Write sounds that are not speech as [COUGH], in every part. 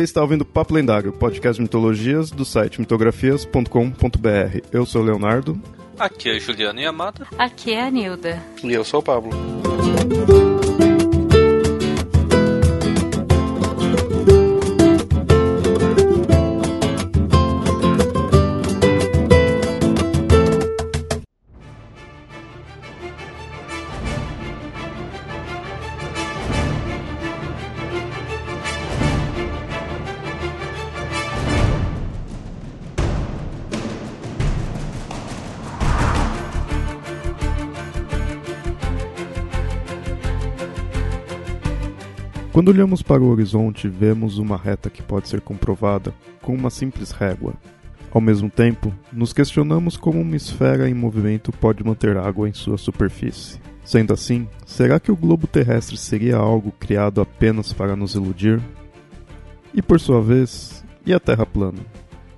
Você está ouvindo Papo Lendário, podcast de mitologias do site mitografias.com.br. Eu sou o Leonardo. Aqui é Juliana Yamada. Aqui é a Nilda. E eu sou o Pablo. Quando olhamos para o horizonte, vemos uma reta que pode ser comprovada com uma simples régua. Ao mesmo tempo, nos questionamos como uma esfera em movimento pode manter água em sua superfície. Sendo assim, será que o globo terrestre seria algo criado apenas para nos iludir? E por sua vez, e a Terra plana?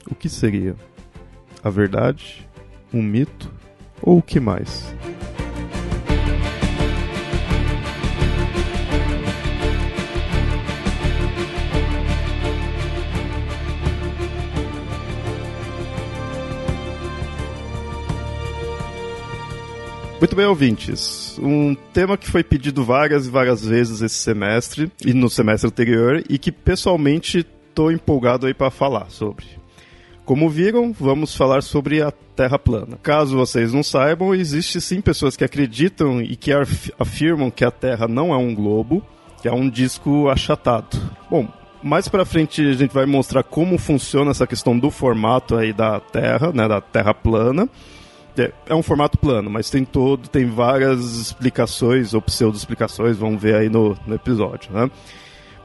O que seria? A verdade? Um mito? Ou o que mais? Muito bem, ouvintes. Um tema que foi pedido várias e várias vezes esse semestre e no semestre anterior e que pessoalmente estou empolgado aí para falar sobre. Como viram, vamos falar sobre a Terra plana. Caso vocês não saibam, existe sim pessoas que acreditam e que afirmam que a Terra não é um globo, que é um disco achatado. Bom, mais para frente a gente vai mostrar como funciona essa questão do formato aí da Terra, né, da Terra plana é, é, um formato plano, mas tem todo, tem várias explicações ou pseudo-explicações, vamos ver aí no, no episódio, né?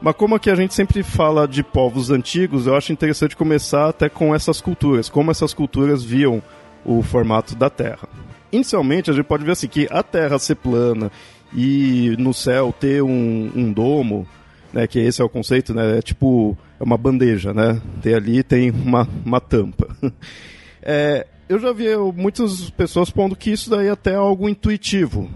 Mas como aqui a gente sempre fala de povos antigos, eu acho interessante começar até com essas culturas, como essas culturas viam o formato da Terra. Inicialmente, a gente pode ver assim que a Terra ser plana e no céu ter um, um domo, né, que esse é o conceito, né, é tipo é uma bandeja, né, tem ali tem uma, uma tampa. [LAUGHS] É, eu já vi muitas pessoas pondo que isso daí é até algo intuitivo.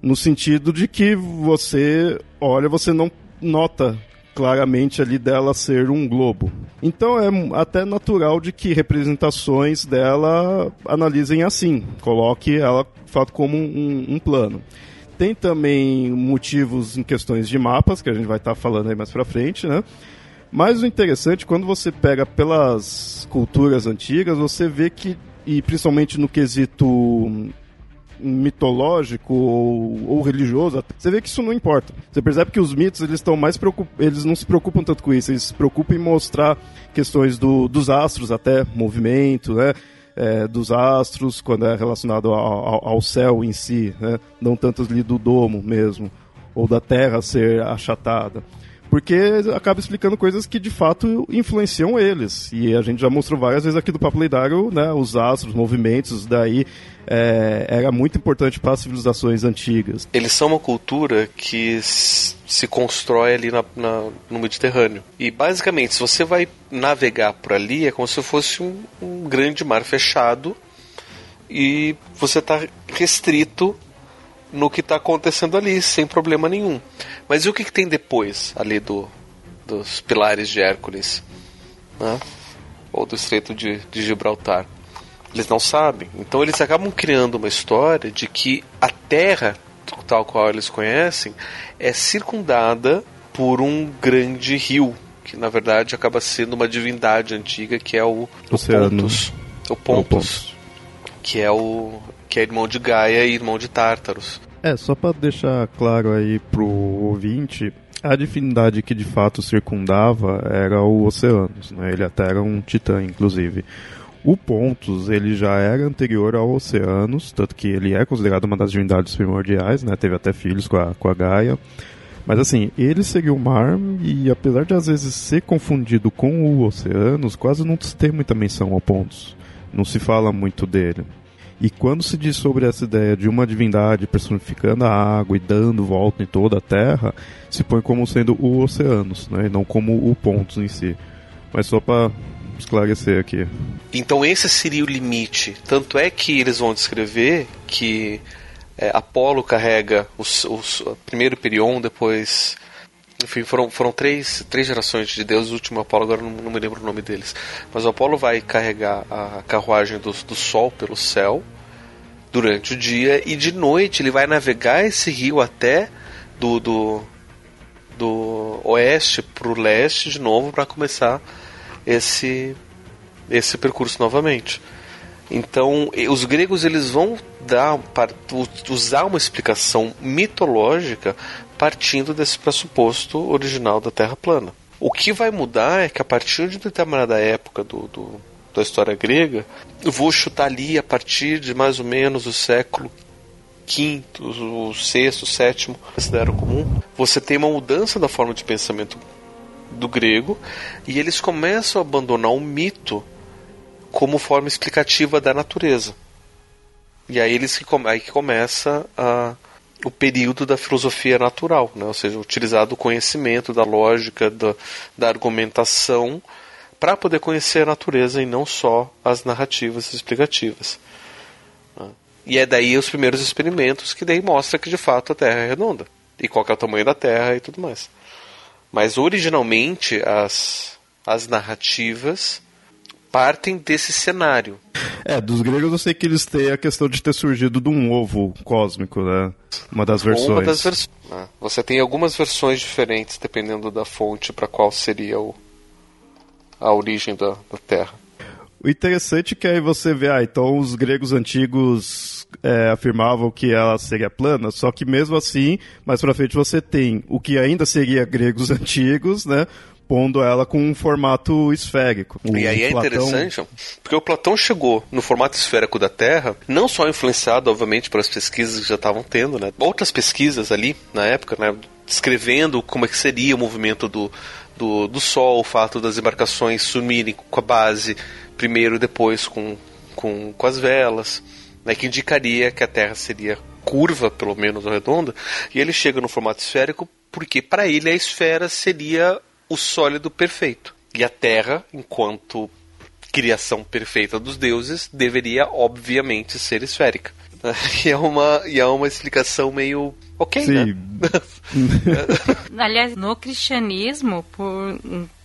No sentido de que você olha, você não nota claramente ali dela ser um globo. Então é até natural de que representações dela analisem assim, coloque ela fato como um, um plano. Tem também motivos em questões de mapas, que a gente vai estar tá falando aí mais pra frente, né? Mas o interessante, quando você pega pelas culturas antigas, você vê que e principalmente no quesito mitológico ou, ou, religioso, você vê que isso não importa. Você percebe que os mitos eles estão mais eles não se preocupam tanto com isso, eles se preocupam em mostrar questões do, dos astros, até movimento, né? É, dos astros quando é relacionado ao, ao, céu em si, né? não tanto ali do domo mesmo, ou da terra ser achatada porque acaba explicando coisas que de fato influenciam eles. E a gente já mostrou várias vezes aqui do Papo Leidário, né, os astros, os movimentos, daí é, era muito importante para as civilizações antigas. Eles são uma cultura que se constrói ali na, na, no Mediterrâneo. E basicamente, se você vai navegar por ali, é como se fosse um, um grande mar fechado e você está restrito no que está acontecendo ali, sem problema nenhum. Mas e o que, que tem depois ali do, dos pilares de Hércules? Né? Ou do Estreito de, de Gibraltar? Eles não sabem. Então eles acabam criando uma história de que a Terra, tal qual eles conhecem, é circundada por um grande rio, que na verdade acaba sendo uma divindade antiga que é o, o Pontus. O Pontus. O Pontus. Que é o que é irmão de Gaia e irmão de Tártaros. É, só para deixar claro aí pro ouvinte, a divindade que de fato circundava era o Oceanos, né? Ele até era um titã, inclusive. O Pontus, ele já era anterior ao Oceanos, tanto que ele é considerado uma das divindades primordiais, né? Teve até filhos com a, com a Gaia. Mas assim, ele seguiu o mar e apesar de às vezes ser confundido com o Oceanos, quase não se tem muita menção ao Pontus. Não se fala muito dele. E quando se diz sobre essa ideia de uma divindade personificando a água e dando volta em toda a Terra, se põe como sendo o Oceanos, né, e não como o Pontos em si. Mas só para esclarecer aqui. Então esse seria o limite. Tanto é que eles vão descrever que é, Apolo carrega os, os, primeiro Perion, depois enfim, foram, foram três, três gerações de Deus. O último Apolo, agora não, não me lembro o nome deles. Mas o Apolo vai carregar a carruagem do, do Sol pelo céu durante o dia e de noite ele vai navegar esse rio até do, do, do oeste para o leste de novo para começar esse, esse percurso novamente. Então, os gregos eles vão dar, usar uma explicação mitológica partindo desse pressuposto original da Terra plana. O que vai mudar é que a partir de determinada época do, do da história grega, eu vou chutar ali a partir de mais ou menos o século V, o sexto, sétimo, era comum, você tem uma mudança da forma de pensamento do grego e eles começam a abandonar o mito como forma explicativa da natureza. E aí eles aí que começa a, o período da filosofia natural, né? ou seja, utilizar do conhecimento, da lógica, da, da argumentação para poder conhecer a natureza e não só as narrativas explicativas. Né? E é daí os primeiros experimentos que daí mostra que de fato a Terra é redonda e qual é o tamanho da Terra e tudo mais. Mas originalmente as, as narrativas partem desse cenário. É, dos gregos eu sei que eles têm a questão de ter surgido de um ovo cósmico, né? Uma das versões. Uma das versões. Né? Você tem algumas versões diferentes dependendo da fonte para qual seria o, a origem da, da Terra. O interessante é que aí você vê, ah, então os gregos antigos é, afirmavam que ela seria plana, só que mesmo assim, mais pra frente você tem o que ainda seria gregos [LAUGHS] antigos, né? Pondo ela com um formato esférico. O e aí é Platão... interessante, porque o Platão chegou no formato esférico da Terra, não só influenciado, obviamente, pelas pesquisas que já estavam tendo, né? Outras pesquisas ali, na época, né? Descrevendo como é que seria o movimento do, do, do Sol, o fato das embarcações sumirem com a base primeiro e depois com, com, com as velas, né, que indicaria que a Terra seria curva, pelo menos ou redonda, e ele chega no formato esférico porque para ele a esfera seria o sólido perfeito. E a Terra, enquanto criação perfeita dos deuses, deveria obviamente ser esférica. [LAUGHS] E é uma, e é uma explicação meio ok, Sim. né? [LAUGHS] Aliás, no cristianismo, por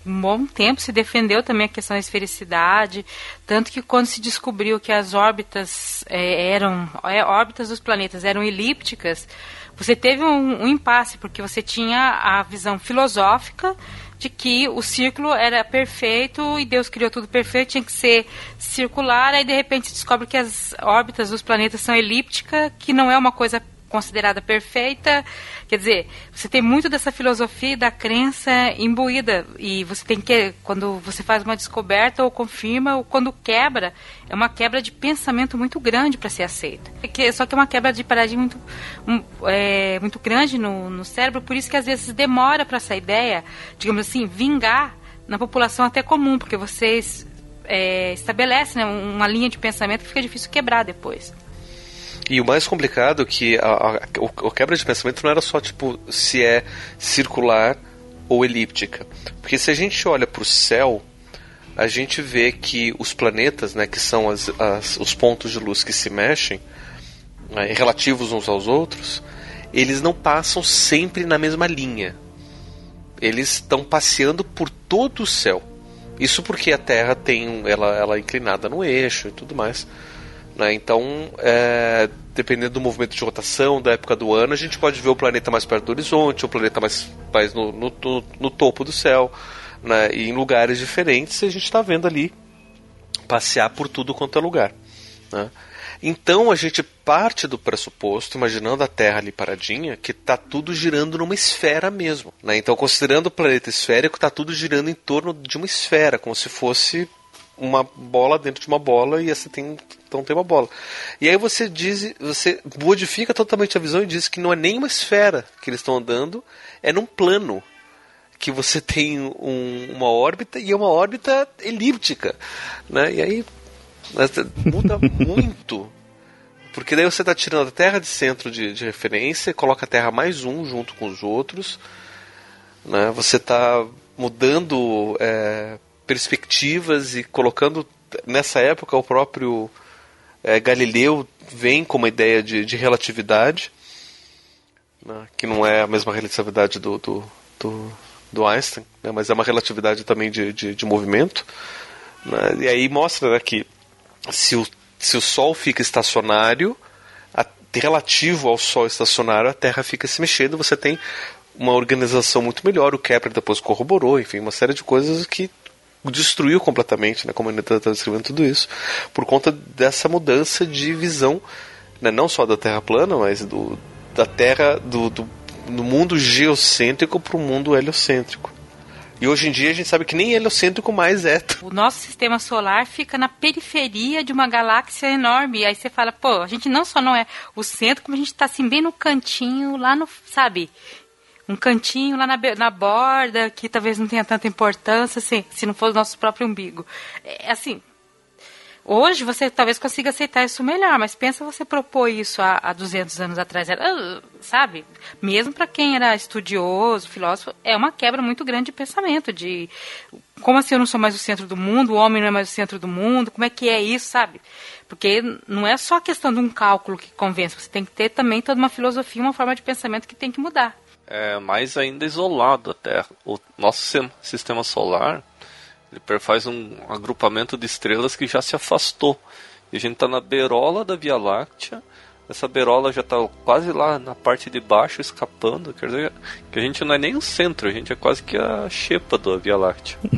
um bom tempo se defendeu também a questão da esfericidade, tanto que quando se descobriu que as órbitas é, eram é, órbitas dos planetas eram elípticas, você teve um, um impasse porque você tinha a visão filosófica de que o círculo era perfeito e Deus criou tudo perfeito, tinha que ser circular, aí de repente descobre que as órbitas dos planetas são elípticas, que não é uma coisa considerada perfeita. Quer dizer, você tem muito dessa filosofia da crença imbuída e você tem que quando você faz uma descoberta ou confirma ou quando quebra, é uma quebra de pensamento muito grande para ser aceita. É só que é uma quebra de paradigma muito, um, é, muito grande no, no cérebro, por isso que às vezes demora para essa ideia, digamos assim, vingar na população até comum, porque vocês é, estabelece né, uma linha de pensamento que fica difícil quebrar depois. E o mais complicado é que a, a, o, o quebra de pensamento não era só tipo se é circular ou elíptica. Porque se a gente olha para o céu, a gente vê que os planetas, né, que são as, as, os pontos de luz que se mexem, né, relativos uns aos outros, eles não passam sempre na mesma linha. Eles estão passeando por todo o céu. Isso porque a Terra tem ela, ela é inclinada no eixo e tudo mais. Né? Então, é, dependendo do movimento de rotação, da época do ano, a gente pode ver o planeta mais perto do horizonte, o planeta mais, mais no, no, no, topo do céu, né? e em lugares diferentes a gente está vendo ali passear por tudo quanto é lugar. Né? Então a gente parte do pressuposto, imaginando a Terra ali paradinha, que está tudo girando numa esfera mesmo. Né? Então, considerando o planeta esférico, está tudo girando em torno de uma esfera, como se fosse uma bola dentro de uma bola e essa tem então tem uma bola. E aí você diz, você modifica totalmente a visão e diz que não é nem uma esfera que eles estão andando, é num plano que você [LAUGHS] tem um, uma órbita e é uma órbita elíptica, né? E aí muda [LAUGHS] muito. Porque daí você está tirando a Terra de centro de, de referência, coloca a Terra mais um junto com os outros, né? Você está mudando é, perspectivas e colocando nessa época o próprio é, Galileu vem com uma ideia de, de relatividade, né, que não é a mesma relatividade do, do, do, do Einstein, né? mas é uma relatividade também de, de, de movimento. Né? E aí mostra né, que se o, se o Sol fica estacionário, a, relativo ao Sol estacionário, a Terra fica se mexendo, você tem uma organização muito melhor. O Kepler depois corroborou, enfim, uma série de coisas que destruiu completamente, né, como ele está descrevendo tudo isso, por conta dessa mudança de visão, né, não só da Terra plana, mas do, da Terra, do, do, do mundo geocêntrico para o mundo heliocêntrico. E hoje em dia a gente sabe que nem heliocêntrico mais é. [LAUGHS] O nosso sistema solar fica na periferia de uma galáxia enorme. E aí você fala, pô, a gente não só não é o centro, como a gente está assim bem no cantinho, lá no, sabe? Um cantinho lá na, na borda que talvez não tenha tanta importância, assim, se não for o nosso próprio umbigo. É, assim, hoje você talvez consiga aceitar isso melhor, mas pensa você propor isso há, há 200 anos atrás, era, sabe? Mesmo para quem era estudioso, filósofo, é uma quebra muito grande de pensamento, de como assim eu não sou mais o centro do mundo, o homem não é mais o centro do mundo, como é que é isso, sabe? Porque não é só a questão de um cálculo que convence, você tem que ter também toda uma filosofia, uma forma de pensamento que tem que mudar é mais ainda isolado da Terra. O nosso sistema solar ele faz um agrupamento de estrelas que já se afastou. E a gente está na beirola da Via Láctea. Essa beirola já está quase lá na parte de baixo, escapando. Quer dizer que a gente não é nem o centro, a gente é quase que a xepa da Via Láctea. [LAUGHS]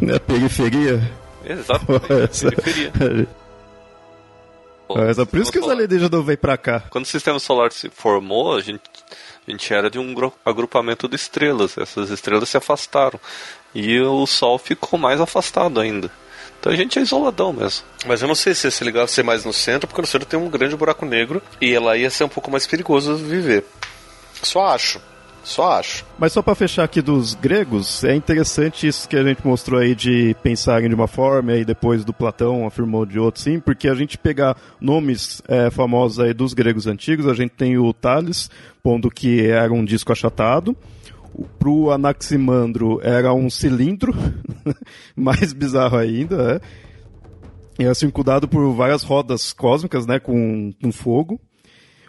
É a periferia? Exato, [LAUGHS] periferia. Mas é por isso que os alienígenas não vêm pra cá. Quando o sistema solar se formou, a gente a gente era de um agrupamento de estrelas. Essas estrelas se afastaram. E o Sol ficou mais afastado ainda. Então a gente é isoladão mesmo. Mas eu não sei se ser legal ser mais no centro, porque no centro tem um grande buraco negro e lá ia ser um pouco mais perigoso viver. Só acho. Só acho. Mas só para fechar aqui dos gregos, é interessante isso que a gente mostrou aí de pensarem de uma forma e depois do Platão afirmou de outro, sim, porque a gente pegar nomes é, famosos aí dos gregos antigos, a gente tem o Tales, pondo que era um disco achatado. Pro Anaximandro era um cilindro, [LAUGHS] mais bizarro ainda, é. Era circundado por várias rodas cósmicas, né, com, com fogo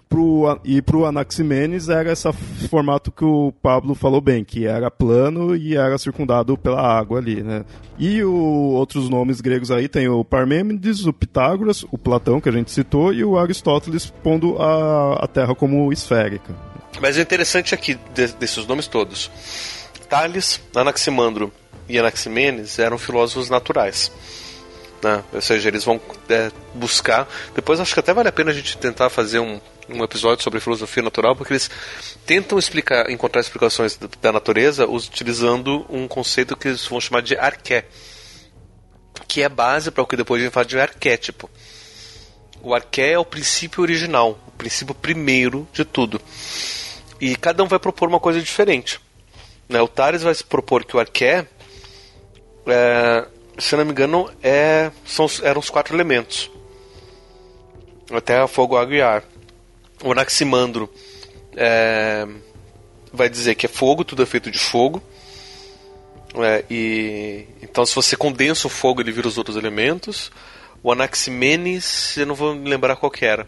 pro, e para o Anaximenes era esse formato que o Pablo falou bem, que era plano e era circundado pela água ali, né? E o, outros nomes gregos aí tem o Parmênides, o Pitágoras, o Platão, que a gente citou, e o Aristóteles pondo a, a Terra como esférica. Mas o interessante aqui de, desses nomes todos, Tales, Anaximandro e Anaximenes eram filósofos naturais. Né? Ou seja, eles vão é, buscar. Depois acho que até vale a pena a gente tentar fazer um, um episódio sobre filosofia natural, porque eles tentam explicar, encontrar explicações da natureza utilizando um conceito que eles vão chamar de arqué, que é base para o que depois a gente fala de arquétipo. O arqué é o princípio original, o princípio primeiro de tudo. E cada um vai propor uma coisa diferente. Né? O Tales vai propor que o arqué, é, se não me engano, é, são, eram os quatro elementos: a terra, fogo, água e ar o Anaximandro é, vai dizer que é fogo, tudo é feito de fogo. É, e então se você condensa o fogo ele vira os outros elementos. O Anaximenes, eu não vou me lembrar qual que era.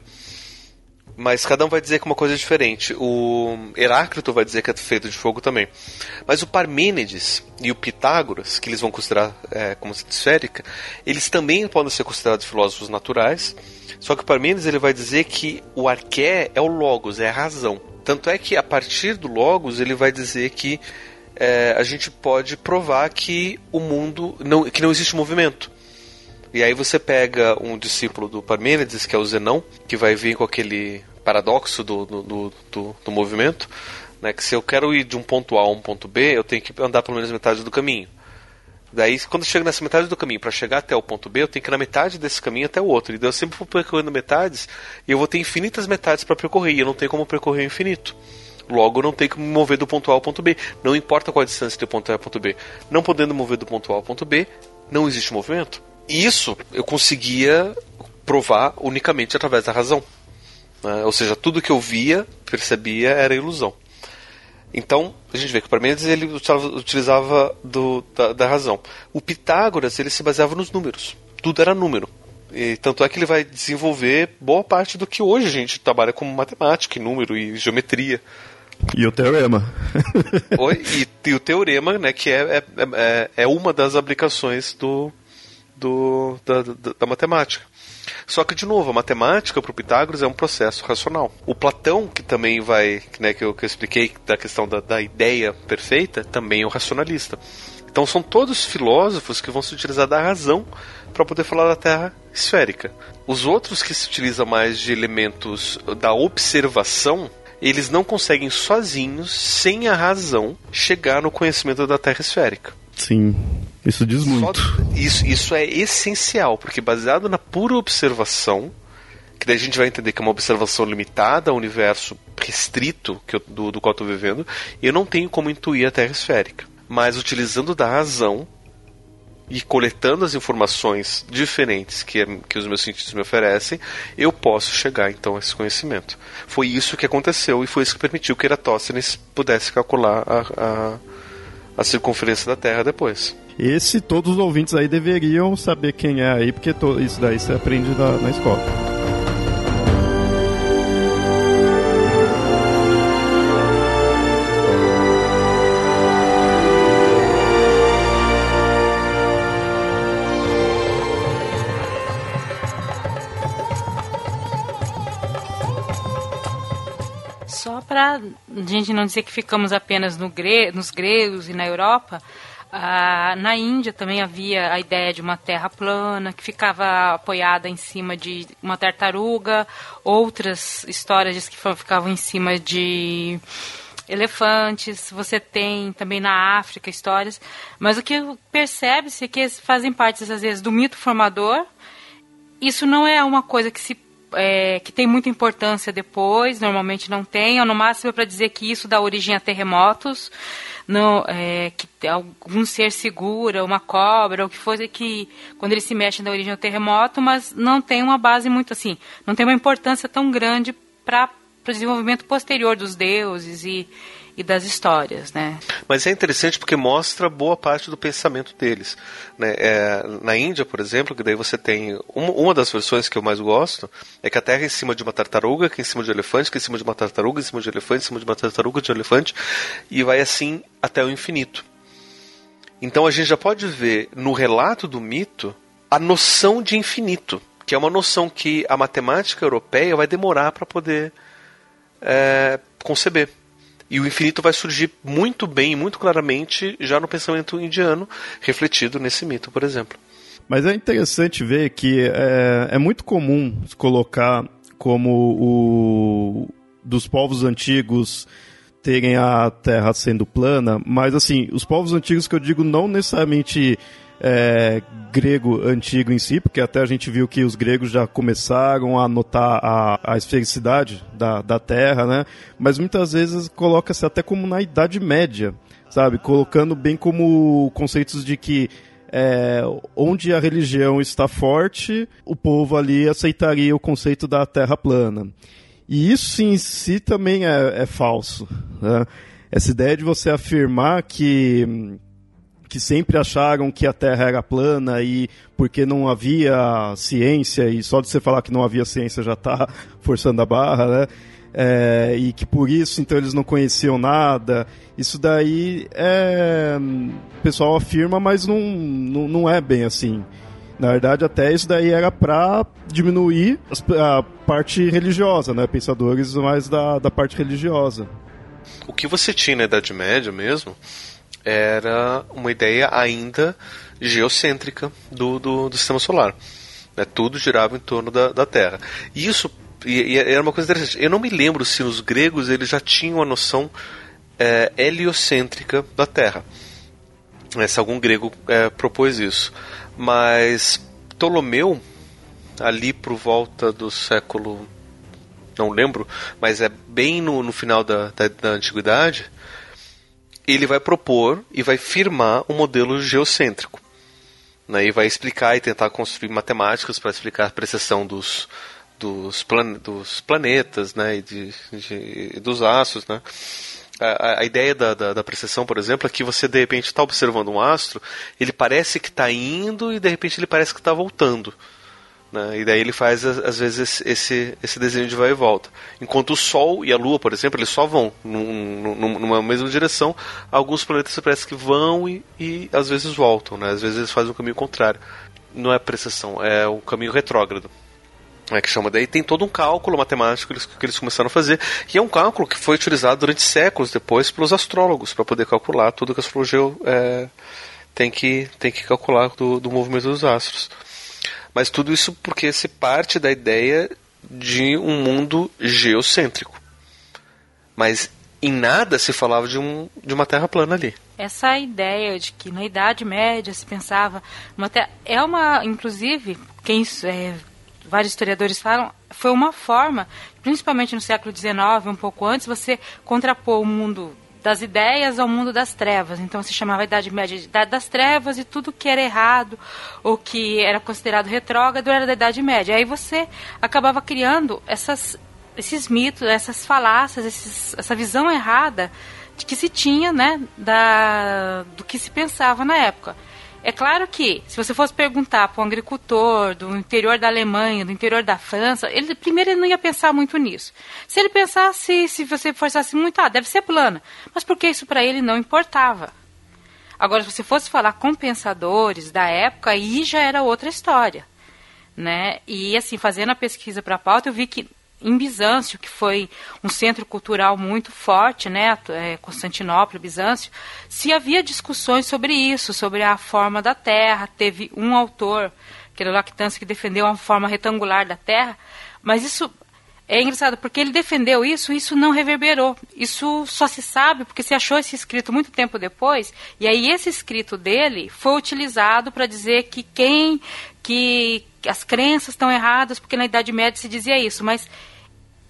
Mas cada um vai dizer que uma coisa é diferente. O Heráclito vai dizer que é feito de fogo também. Mas o Parmênides e o Pitágoras, que eles vão considerar é, como esférica, eles também podem ser considerados filósofos naturais só que o Parmênides ele vai dizer que o arqué é o logos, é a razão. Tanto é que a partir do logos ele vai dizer que é, a gente pode provar que o mundo não, que não existe movimento. E aí você pega um discípulo do Parmênides, que é o Zenão, que vai vir com aquele paradoxo do, do, do, do, movimento, né, que se eu quero ir de um ponto A a um ponto B, eu tenho que andar pelo menos metade do caminho. Daí, quando chega nessa metade do caminho para chegar até o ponto B, eu tenho que ir na metade desse caminho até o outro. E eu sempre vou percorrendo metades e eu vou ter infinitas metades para percorrer. E eu não tenho como percorrer o infinito. Logo, eu não tenho que me mover do ponto A ao ponto B. Não importa qual a distância do ponto A ao ponto B. Não podendo mover do ponto A ao ponto B, não existe movimento. E isso eu conseguia provar unicamente através da razão. Né? Ou seja, tudo que eu via, percebia, era ilusão. Então, a gente vê que o Parmênides ele utilizava do, da, da, razão. O Pitágoras ele se baseava nos números. Tudo era número. E tanto é que ele vai desenvolver boa parte do que hoje a gente trabalha como matemática, e número e geometria. E o teorema. Oi, e, e, o teorema, né, que é, é, é, é uma das aplicações do, do, da, da, da matemática. Só que, de novo, a matemática para o Pitágoras é um processo racional. O Platão, que também vai, né, que, eu, que eu expliquei da questão da, da ideia perfeita, também é um racionalista. Então são todos filósofos que vão se utilizar da razão para poder falar da Terra esférica. Os outros que se utilizam mais de elementos da observação, eles não conseguem sozinhos, sem a razão, chegar no conhecimento da Terra esférica. Sim, isso diz muito. Só, isso, isso é essencial, porque baseado na pura observação, que daí a gente vai entender que é uma observação limitada ao universo restrito que eu, do, do qual estou vivendo, eu não tenho como intuir a Terra esférica mas utilizando da razão e coletando as informações diferentes que, que os meus sentidos me oferecem, eu posso chegar então a esse conhecimento. Foi isso que aconteceu e foi isso que permitiu que Eratóstenes pudesse calcular a, a, a circunferência da Terra depois. Esse todos os ouvintes aí deveriam saber quem é aí, porque isso daí você aprende na, na escola. Para a gente não dizer que ficamos apenas no gre nos gregos e na Europa, ah, na Índia também havia a ideia de uma terra plana que ficava apoiada em cima de uma tartaruga. Outras histórias diz que ficavam em cima de elefantes. Você tem também na África histórias. Mas o que percebe-se é que fazem parte, às vezes, do mito formador. Isso não é uma coisa que se é, que tem muita importância depois, normalmente não tem, ou no máximo é para dizer que isso dá origem a terremotos, não, é, que algum ser segura, uma cobra, ou que fosse que quando eles se mexem dá origem ao terremoto, mas não tem uma base muito assim, não tem uma importância tão grande para o desenvolvimento posterior dos deuses e, e das histórias, né? Mas é interessante porque mostra boa parte do pensamento deles. Né? É, na Índia, por exemplo, que daí você tem uma, uma, das versões que eu mais gosto é que a Terra é em cima de uma tartaruga, que é em cima de um elefante, que é em cima de uma tartaruga, em cima de um elefante, em cima de uma tartaruga, de um elefante, e vai assim até o infinito. Então a gente já pode ver no relato do mito a noção de infinito, que é uma noção que a matemática europeia vai demorar para poder é, conceber. E o infinito vai surgir muito bem, muito claramente, já no pensamento indiano, refletido nesse mito, por exemplo. Mas é interessante ver que é, é muito comum colocar como o dos povos antigos terem a Terra sendo plana, mas assim, os povos antigos que eu digo não necessariamente é, grego antigo em si, porque até a gente viu que os gregos já começaram a notar a, a esfericidade da, da Terra, né? Mas muitas vezes coloca-se até como na Idade Média, sabe? Colocando bem como conceitos de que é, onde a religião está forte, o povo ali aceitaria o conceito da Terra plana. E isso em si também é, é falso. Né? Essa ideia de você afirmar que que sempre acharam que a Terra era plana e porque não havia ciência, e só de você falar que não havia ciência já está [LAUGHS] forçando a barra, né? É, e que por isso então eles não conheciam nada. Isso daí é, o pessoal afirma, mas não, não, não é bem assim. Na verdade, até isso daí era para diminuir a parte religiosa, né? Pensadores mais da, da parte religiosa. O que você tinha na Idade Média mesmo era uma ideia ainda geocêntrica do, do, do sistema solar. Né? Tudo girava em torno da, da Terra. E isso e, e era uma coisa interessante. Eu não me lembro se os gregos eles já tinham a noção é, heliocêntrica da Terra. Né? Se algum grego é, propôs isso. Mas Ptolomeu, ali por volta do século. Não lembro, mas é bem no, no final da, da, da antiguidade ele vai propor e vai firmar um modelo geocêntrico. Né, e vai explicar e tentar construir matemáticas para explicar a precessão dos, dos, plan, dos planetas né, e de, de, dos astros. Né. A, a ideia da, da, da, precessão, por exemplo, é que você de repente está observando um astro, ele parece que está indo e de repente ele parece que está voltando. Né? E daí ele faz, às vezes, esse, esse desenho de vai e volta. Enquanto o Sol e a Lua, por exemplo, eles só vão num, num, numa mesma direção. Alguns planetas parece que vão e, e às vezes voltam. Né? Às vezes eles fazem o um caminho contrário. Não é precessão, é o caminho retrógrado. É que chama. Daí tem todo um cálculo matemático que eles, que eles começaram a fazer. E é um cálculo que foi utilizado durante séculos depois pelos astrólogos para poder calcular tudo que a astrologia é, tem, que, tem que calcular do, do movimento dos astros. Mas tudo isso porque se parte da ideia de um mundo geocêntrico. Mas em nada se falava de, um, de uma terra plana ali. Essa ideia de que na Idade Média se pensava uma terra, é uma, inclusive, quem é, vários historiadores falam, foi uma forma, principalmente no século XIX, um pouco antes, você contrapor o mundo das ideias ao mundo das trevas. Então se chamava Idade Média de Idade das Trevas e tudo que era errado ou que era considerado retrógrado era da Idade Média. Aí você acabava criando essas, esses mitos, essas falácias, esses, essa visão errada de que se tinha, né, da, do que se pensava na época. É claro que, se você fosse perguntar para um agricultor do interior da Alemanha, do interior da França, ele primeiro ele não ia pensar muito nisso. Se ele pensasse, se você forçasse muito, ah, deve ser plana. Mas porque isso para ele não importava. Agora, se você fosse falar com pensadores da época, aí já era outra história. Né? E assim, fazendo a pesquisa para a pauta, eu vi que em Bizâncio, que foi um centro cultural muito forte, né, é, Constantinopla, Bizâncio, se havia discussões sobre isso, sobre a forma da Terra. Teve um autor, que era Lactância, que defendeu uma forma retangular da Terra, mas isso é engraçado, porque ele defendeu isso, isso não reverberou. Isso só se sabe porque se achou esse escrito muito tempo depois, e aí esse escrito dele foi utilizado para dizer que quem que as crenças estão erradas, porque na Idade Média se dizia isso, mas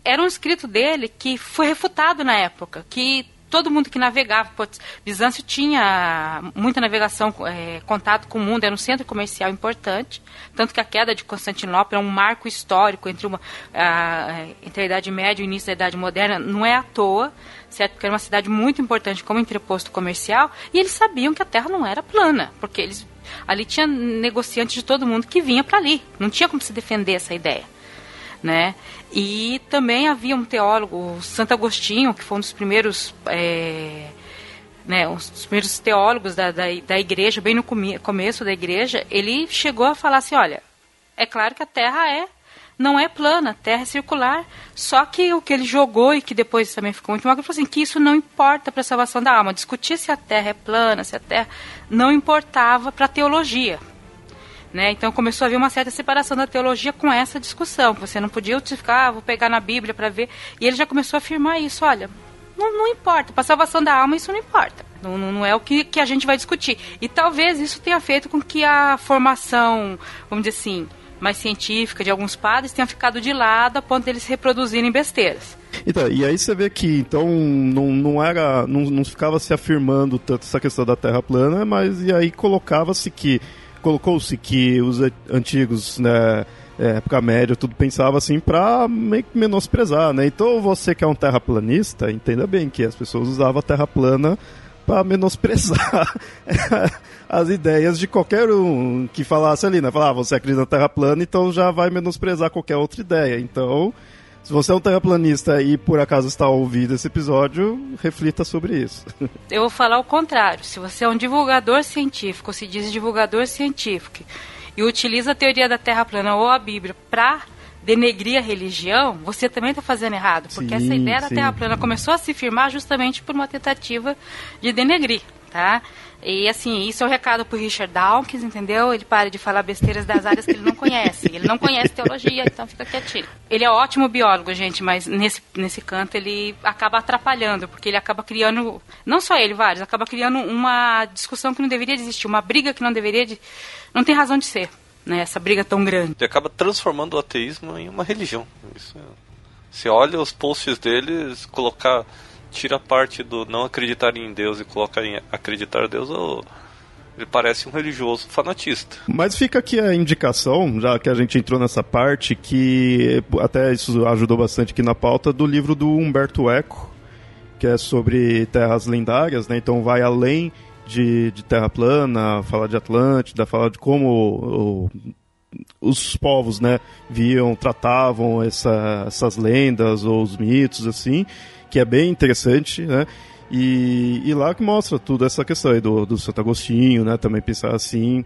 era um escrito dele que foi refutado na época, que todo mundo que navegava, Bizâncio tinha muita navegação, é, contato com o mundo, era um centro comercial importante, tanto que a queda de Constantinopla é um marco histórico entre, uma, a, entre a Idade Média e o início da Idade Moderna, não é à toa, certo? Porque era uma cidade muito importante como entreposto comercial, e eles sabiam que a Terra não era plana, porque eles ali tinha negociantes de todo mundo que vinha para ali, não tinha como se defender essa ideia né? E também havia um teólogo, Santo Agostinho, que foi um dos primeiros, é, né, um dos primeiros teólogos da, da, da igreja, bem no come, começo da igreja, ele chegou a falar assim, olha, é claro que a Terra é não é plana, a Terra é circular. Só que o que ele jogou e que depois também ficou muito mal, ele falou assim, que isso não importa para a salvação da alma. Discutir se a Terra é plana, se a Terra não importava para a teologia. Né? Então começou a haver uma certa separação da teologia com essa discussão. Você não podia justificar, ah, vou pegar na Bíblia para ver. E ele já começou a afirmar isso: olha, não, não importa, para a salvação da alma isso não importa. Não, não, é o que, que a gente vai discutir. E talvez isso tenha feito com que a formação, vamos dizer assim, mais científica de alguns padres tenha ficado de lado a ponto deles reproduzirem besteiras. Então, e aí você vê que então não, não era. Não, não ficava se afirmando tanto essa questão da Terra plana, mas e aí colocava-se que colocou-se que os antigos, né, é, época média, tudo pensava assim para menosprezar, né? Então você que é um terraplanista, entenda bem que as pessoas usavam a terra plana para menosprezar [LAUGHS] as ideias de qualquer um que falasse ali, né? Falar, ah, você acredita na terra plana, então já vai menosprezar qualquer outra ideia. Então, se você é um terraplanista e por acaso está ouvindo esse episódio, reflita sobre isso. [LAUGHS] Eu vou falar o contrário. Se você é um divulgador científico, se diz divulgador científico, e utiliza a teoria da Terra plana ou a Bíblia para denegrir a religião, você também está fazendo errado. Porque sim, essa ideia da Terra plana começou a se firmar justamente por uma tentativa de denegrir, tá? E assim, isso é um recado pro Richard Dawkins, entendeu? Ele para de falar besteiras das áreas que ele não conhece. Ele não conhece teologia, então fica quietinho. Ele é ótimo biólogo, gente, mas nesse, nesse canto ele acaba atrapalhando, porque ele acaba criando, não só ele, vários, acaba criando uma discussão que não deveria existir, uma briga que não deveria, de, não tem razão de ser, né? Essa briga tão grande. Ele acaba transformando o ateísmo em uma religião. Isso é... Você olha os posts deles, colocar tira a parte do não acreditar em Deus e coloca em acreditar em Deus, ele parece um religioso fanatista. Mas fica aqui a indicação, já que a gente entrou nessa parte, que até isso ajudou bastante aqui na pauta, do livro do Humberto Eco, que é sobre terras lendárias, né? Então vai além de, de terra plana, fala de Atlântida, fala de como o, os povos, né, viam, tratavam essa, essas lendas ou os mitos, assim, que é bem interessante, né? E, e lá que mostra tudo essa questão aí do, do Santo Agostinho, né? Também pensar assim.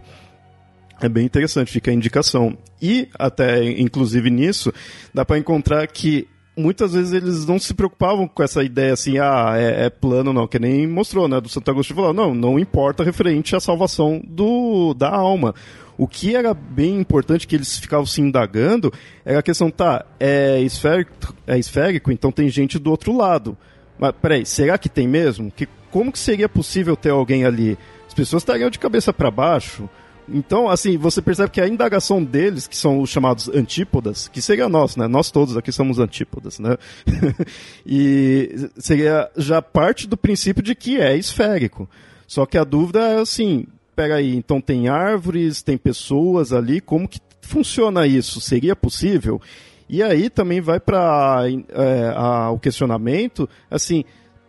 É bem interessante, fica a indicação. E até, inclusive nisso, dá para encontrar que muitas vezes eles não se preocupavam com essa ideia assim, ah, é, é plano, não, que nem mostrou, né? Do Santo Agostinho falou, não, não importa referente à salvação do, da alma. O que era bem importante que eles ficavam se indagando era a questão, tá, é esférico, é esférico, então tem gente do outro lado. Mas peraí, será que tem mesmo? Que, como que seria possível ter alguém ali? As pessoas estariam de cabeça para baixo. Então, assim, você percebe que a indagação deles, que são os chamados antípodas, que seria nós, né? Nós todos aqui somos antípodas, né? [LAUGHS] e seria já parte do princípio de que é esférico. Só que a dúvida é assim, peraí, então tem árvores, tem pessoas ali, como que funciona isso? Seria possível? E aí também vai para é, o questionamento, assim,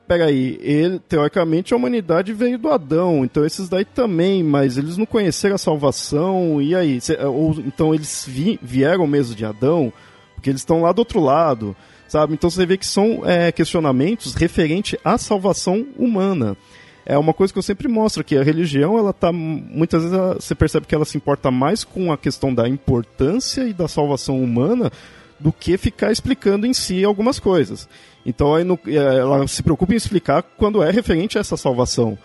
peraí, ele, teoricamente a humanidade veio do Adão, então esses daí também, mas eles não conheceram a salvação, e aí? Ou então eles vi, vieram mesmo de Adão, porque eles estão lá do outro lado, sabe? Então você vê que são é, questionamentos referentes à salvação humana. É uma coisa que eu sempre mostro que a religião, ela tá muitas vezes você percebe que ela se importa mais com a questão da importância e da salvação humana do que ficar explicando em si algumas coisas. Então aí no, é, ela se preocupa em explicar quando é referente a essa salvação.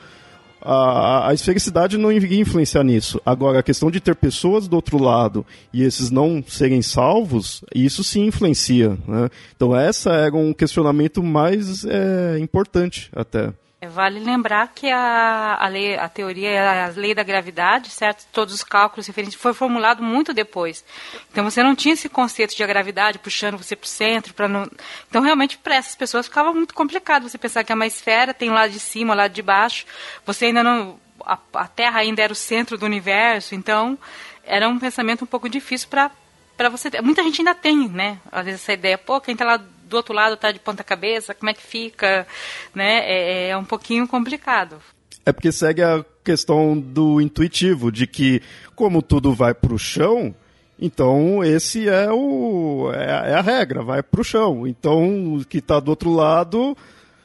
A, a esfericidade não iria influenciar nisso. Agora, a questão de ter pessoas do outro lado e esses não serem salvos, isso sim influencia. Né? Então, essa era um questionamento mais é, importante até. É, vale lembrar que a, a, lei, a teoria, a lei da gravidade, certo? Todos os cálculos referentes foi formulado muito depois. Então você não tinha esse conceito de a gravidade puxando você para o centro, não. Então realmente para essas pessoas ficava muito complicado você pensar que é uma esfera, tem um lado de cima, um lado de baixo. Você ainda não, a, a Terra ainda era o centro do universo, então era um pensamento um pouco difícil para para você. Ter. Muita gente ainda tem, né? Às vezes essa ideia, pô, quem está lá do outro lado está de ponta cabeça, como é que fica, né? É, é um pouquinho complicado. É porque segue a questão do intuitivo, de que como tudo vai para o chão, então esse é o é, é a regra, vai para o chão. Então o que está do outro lado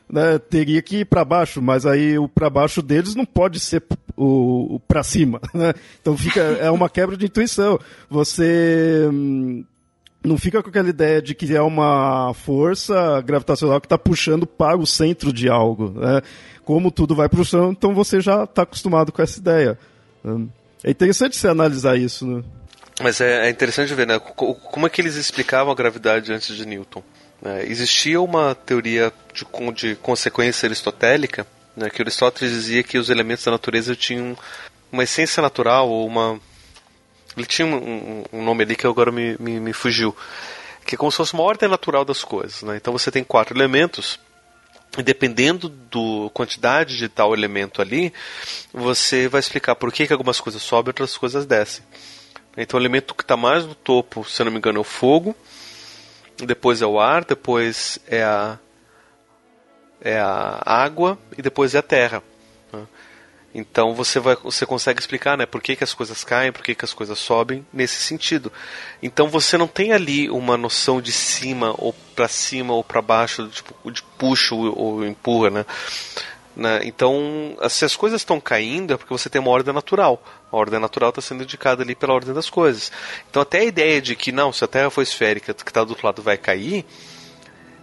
né, teria que ir para baixo, mas aí o para baixo deles não pode ser o, o para cima. [LAUGHS] Né? Então fica é uma quebra de intuição. Você hum, não fica com aquela ideia de que é uma força gravitacional que está puxando para o centro de algo. Né? Como tudo vai para o chão, então você já está acostumado com essa ideia. É interessante você analisar isso. Né? Mas é, é, interessante ver né? como é que eles explicavam a gravidade antes de Newton. Né? Existia uma teoria de, de consequência aristotélica né? que Aristóteles dizia que os elementos da natureza tinham uma essência natural ou uma ele tinha um, um, nome ali que agora me, me, me, fugiu. Que é como se fosse uma ordem natural das coisas. Né? Então você tem quatro elementos. E dependendo da quantidade de tal elemento ali, você vai explicar por que, que algumas coisas sobem e outras coisas descem. Então o elemento que está mais no topo, se não me engano, é o fogo. Depois é o ar, depois é a, é a água e depois é a terra. Então você vai, você consegue explicar, né, por que, que as coisas caem, por que, que as coisas sobem nesse sentido. Então você não tem ali uma noção de cima ou para cima ou para baixo, tipo, de puxa ou, ou empurra, né? né? Então, se as coisas estão caindo é porque você tem uma ordem natural. A ordem natural está sendo indicada ali pela ordem das coisas. Então, até a ideia de que, não, se a Terra for esférica, que está do outro lado vai cair,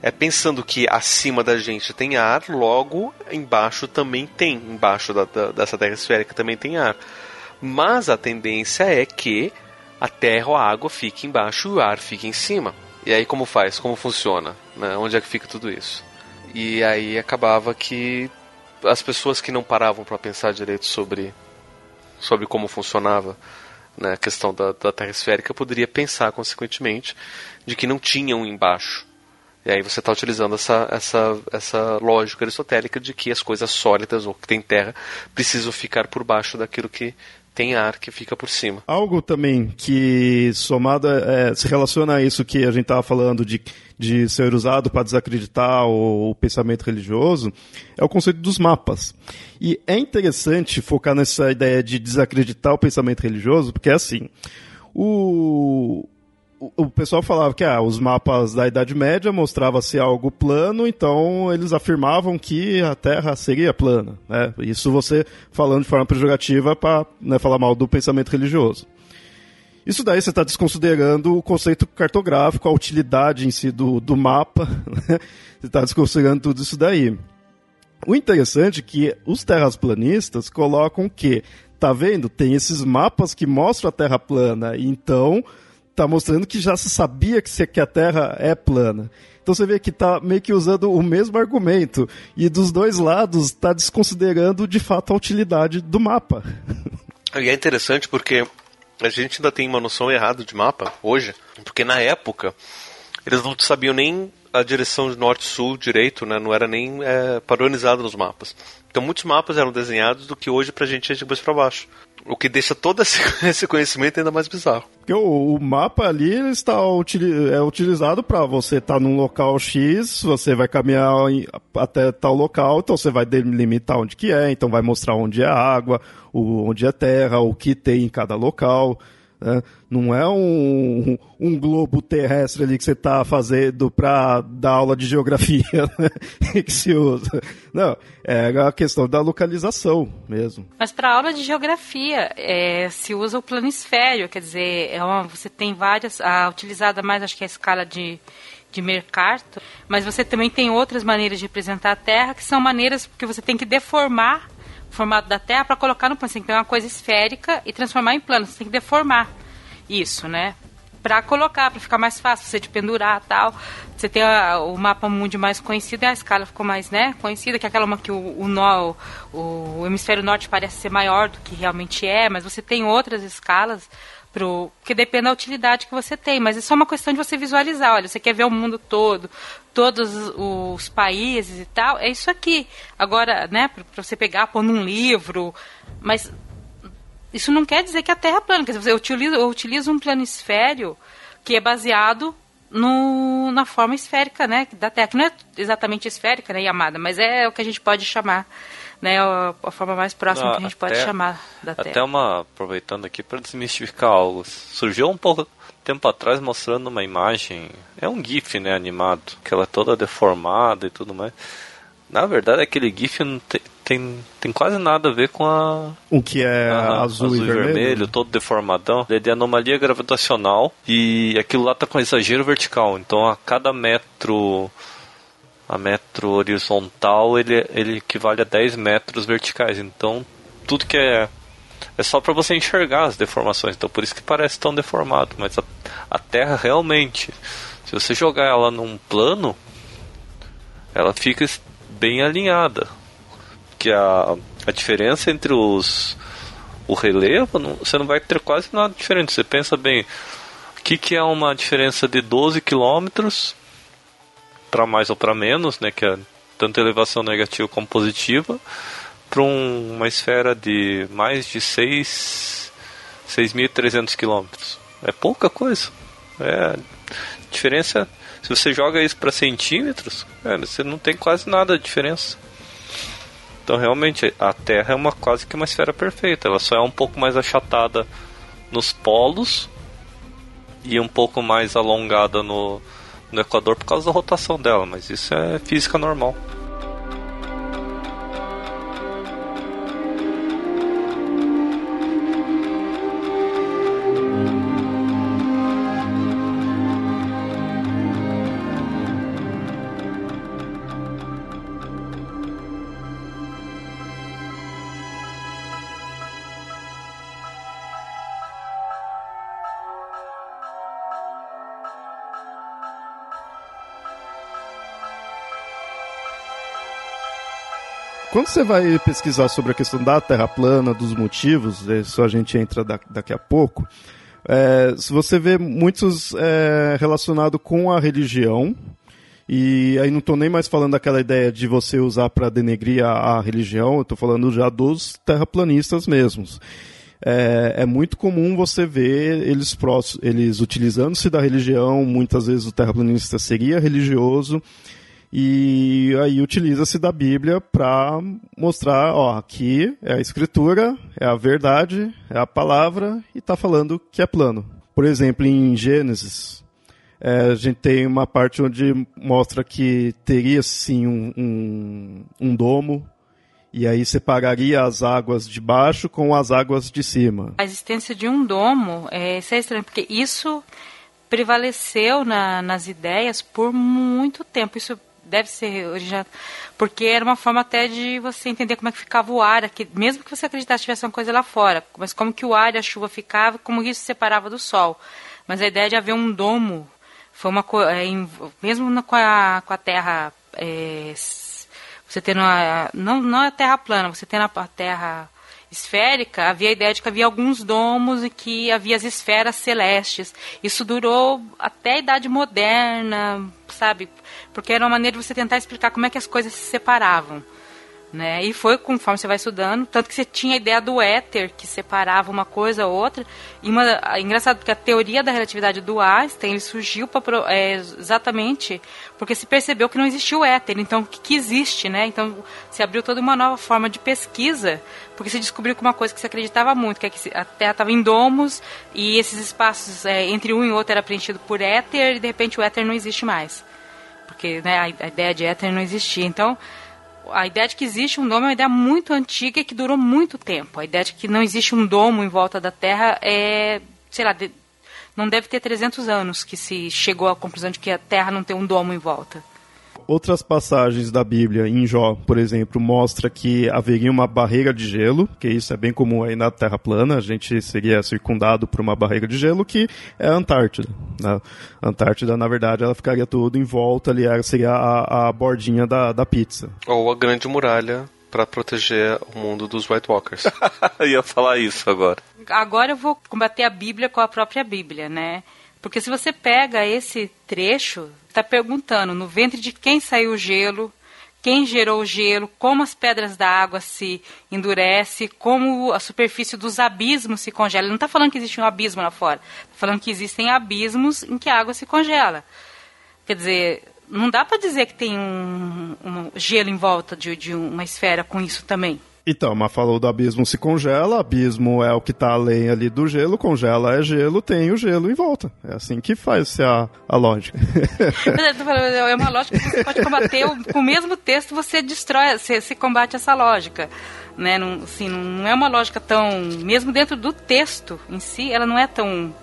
é pensando que acima da gente tem ar, logo embaixo também tem, embaixo da, da, dessa terra esférica também tem ar. Mas a tendência é que a terra ou a água fique embaixo e o ar fique em cima. E aí como faz? Como funciona? Né? Onde é que fica tudo isso? E aí acabava que as pessoas que não paravam para pensar direito sobre, sobre como funcionava né, a questão da, da Terra esférica poderia pensar, consequentemente, de que não tinha um embaixo e aí você está utilizando essa, essa, essa lógica aristotélica de que as coisas sólidas ou que tem terra precisam ficar por baixo daquilo que tem ar que fica por cima. Algo também que somado é, se relaciona a isso que a gente estava falando de, de ser usado para desacreditar o, o, pensamento religioso é o conceito dos mapas. E é interessante focar nessa ideia de desacreditar o pensamento religioso, porque é assim. O, o pessoal falava que ah, os mapas da Idade Média mostrava-se algo plano, então eles afirmavam que a Terra seria plana. Né? Isso você falando de forma pejorativa para né, falar mal do pensamento religioso. Isso daí você está desconsiderando o conceito cartográfico, a utilidade em si do, do mapa, né? você está desconsiderando tudo isso daí. O interessante é que os terraplanistas colocam que, tá vendo? Tem esses mapas que mostram a Terra plana, então tá mostrando que já se sabia que, que a Terra é plana. Então você vê que tá meio que usando o mesmo argumento. E dos dois lados está desconsiderando de fato a utilidade do mapa. [LAUGHS] E é interessante porque a gente ainda tem uma noção errada de mapa hoje, porque na época eles não sabiam nem a direção de norte-sul direito, né? não era nem é, padronizado nos mapas. Então muitos mapas eram desenhados do que hoje pra gente é de baixo para baixo. O que deixa todo esse [LAUGHS] conhecimento ainda mais bizarro. O, o mapa ali está é utilizado para você estar tá num local X, você vai caminhar até tal local, então você vai delimitar onde que é, então vai mostrar onde é água, onde é terra, o que tem em cada local. Né? Não é um, um, globo terrestre ali que você está fazendo para dar aula de geografia [LAUGHS] né? que se usa. Não, é a questão da localização mesmo. Mas para aula de geografia é, se usa o planisfério, quer dizer, é uma, você tem várias, a utilizada mais acho que é a escala de de Mercator, mas você também tem outras maneiras de representar a Terra que são maneiras que você tem que deformar formato da Terra para colocar no plano. Você tem que pegar uma coisa esférica e transformar em plano. Você tem que deformar isso, né? Para colocar, para ficar mais fácil você de pendurar tal. Você tem a, o mapa mundi mais conhecido e a escala ficou mais, né, conhecida, que é aquela uma que o, o, nó, o, o hemisfério norte parece ser maior do que realmente é, mas você tem outras escalas pro que depende da utilidade que você tem, mas é só uma questão de você visualizar. Olha, você quer ver o mundo todo, todos os países e tal, é isso aqui. Agora, né, para você pegar, pôr num livro, mas isso não quer dizer que a Terra é plana. Quer dizer, eu utilizo, eu utilizo um planisfério que é baseado no, na forma esférica, né, da Terra, que não é exatamente esférica, né, Yamada, mas é o que a gente pode chamar né, a, a forma mais próxima Não, que a gente até, pode chamar da Terra. Até uma, aproveitando aqui para desmistificar algo, surgiu um pouco tempo atrás mostrando uma imagem, é um GIF, né, animado, que ela é toda deformada e tudo mais. Na verdade, aquele GIF não tem, tem, tem quase nada a ver com a. O que é azul, azul, e vermelho? vermelho? todo deformadão. Ele é de anomalia gravitacional e aquilo lá tá com exagero vertical. Então, a cada metro a metro horizontal ele, ele equivale a 10 metros verticais. Então, tudo que é. É só para você enxergar as deformações. Então, por isso que parece tão deformado. Mas a, a Terra realmente, se você jogar ela num plano, ela fica bem alinhada. Que a, a diferença entre os. O relevo, não, você não vai ter quase nada diferente. Você pensa bem, o que, que é uma diferença de 12 quilômetros para mais ou para menos, né, que é tanto elevação negativa como positiva, para um, uma esfera de mais de 6.300 km. É pouca coisa. É, diferença, se você joga isso para centímetros, é, você não tem quase nada de diferença. Então realmente a Terra é uma quase que uma esfera perfeita. Ela só é um pouco mais achatada nos polos e um pouco mais alongada no, no Equador por causa da rotação dela, mas isso é física normal. Quando você vai pesquisar sobre a questão da Terra plana, dos motivos, isso a gente entra daqui a pouco, é, você vê muitos é, relacionados com a religião, e aí não estou nem mais falando daquela ideia de você usar para denegrir a, a religião, estou falando já dos terraplanistas mesmos. É, é, muito comum você ver eles, eles utilizando-se da religião, muitas vezes o terraplanista seria religioso, e aí utiliza-se da Bíblia para mostrar, ó, aqui é a escritura, é a verdade, é a palavra e está falando que é plano. Por exemplo, em Gênesis, é, a gente tem uma parte onde mostra que teria sim um, um, um domo e aí separaria as águas de baixo com as águas de cima. A existência de um domo, é, isso é estranho, porque isso prevaleceu na, nas ideias por muito tempo. Isso deve ser originado, porque era uma forma até de você entender como é que ficava o ar aqui, mesmo que você acreditasse que tivesse uma coisa lá fora, mas como que o ar e a chuva ficava, como isso se separava do sol. Mas a ideia de haver um domo foi uma coisa, é, mesmo com a, com a Terra, é, você tendo a, não, não a Terra plana, você tendo a, a Terra esférica, havia a ideia de que havia alguns domos e que havia as esferas celestes. Isso durou até a Idade Moderna, sabe? Porque era uma maneira de você tentar explicar como é que as coisas se separavam. Né? E foi conforme você vai estudando, tanto que você tinha a ideia do éter, que separava uma coisa ou outra. E uma, é engraçado, porque a teoria da relatividade do Einstein ele surgiu pra, é, exatamente porque se percebeu que não existia o éter, então o que, que existe, né? Então se abriu toda uma nova forma de pesquisa, porque se descobriu que uma coisa que se acreditava muito, que, é que a Terra estava em domos e esses espaços é, entre um e outro era preenchido por éter e de repente o éter não existe mais. Porque né, a, a ideia de éter não existia. Então a ideia de que existe um domo é uma ideia muito antiga e que durou muito tempo. A ideia de que não existe um domo em volta da Terra é, sei lá, de, não deve ter 300 anos que se chegou à conclusão de que a Terra não tem um domo em volta outras passagens da Bíblia, em Jó, por exemplo, mostra que haveria uma barreira de gelo, que isso é bem comum aí na Terra plana, a gente seria circundado por uma barreira de gelo que é a Antártida. Né? A Antártida, na verdade, ela ficaria tudo em volta ali, seria a, a bordinha da, da pizza. Ou a grande muralha para proteger o mundo dos White Walkers. [LAUGHS] ia falar isso agora. Agora eu vou combater a Bíblia com a própria Bíblia, né? Porque se você pega esse trecho está perguntando no ventre de quem saiu o gelo, quem gerou o gelo, como as pedras da água se endurece, como a superfície dos abismos se congela. Ele não está falando que existe um abismo lá fora, está falando que existem abismos em que a água se congela. Quer dizer, não dá para dizer que tem um, um, gelo em volta de, de uma esfera com isso também. Então, mas falou do abismo se congela, abismo é o que está além ali do gelo, congela é gelo, tem o gelo em volta. É assim que faz a, a lógica. [LAUGHS] é uma lógica que você pode combater, com o mesmo texto você destrói, você, você combate essa lógica. Né? Não, assim, não é uma lógica tão. Mesmo dentro do texto em si, ela não é tão,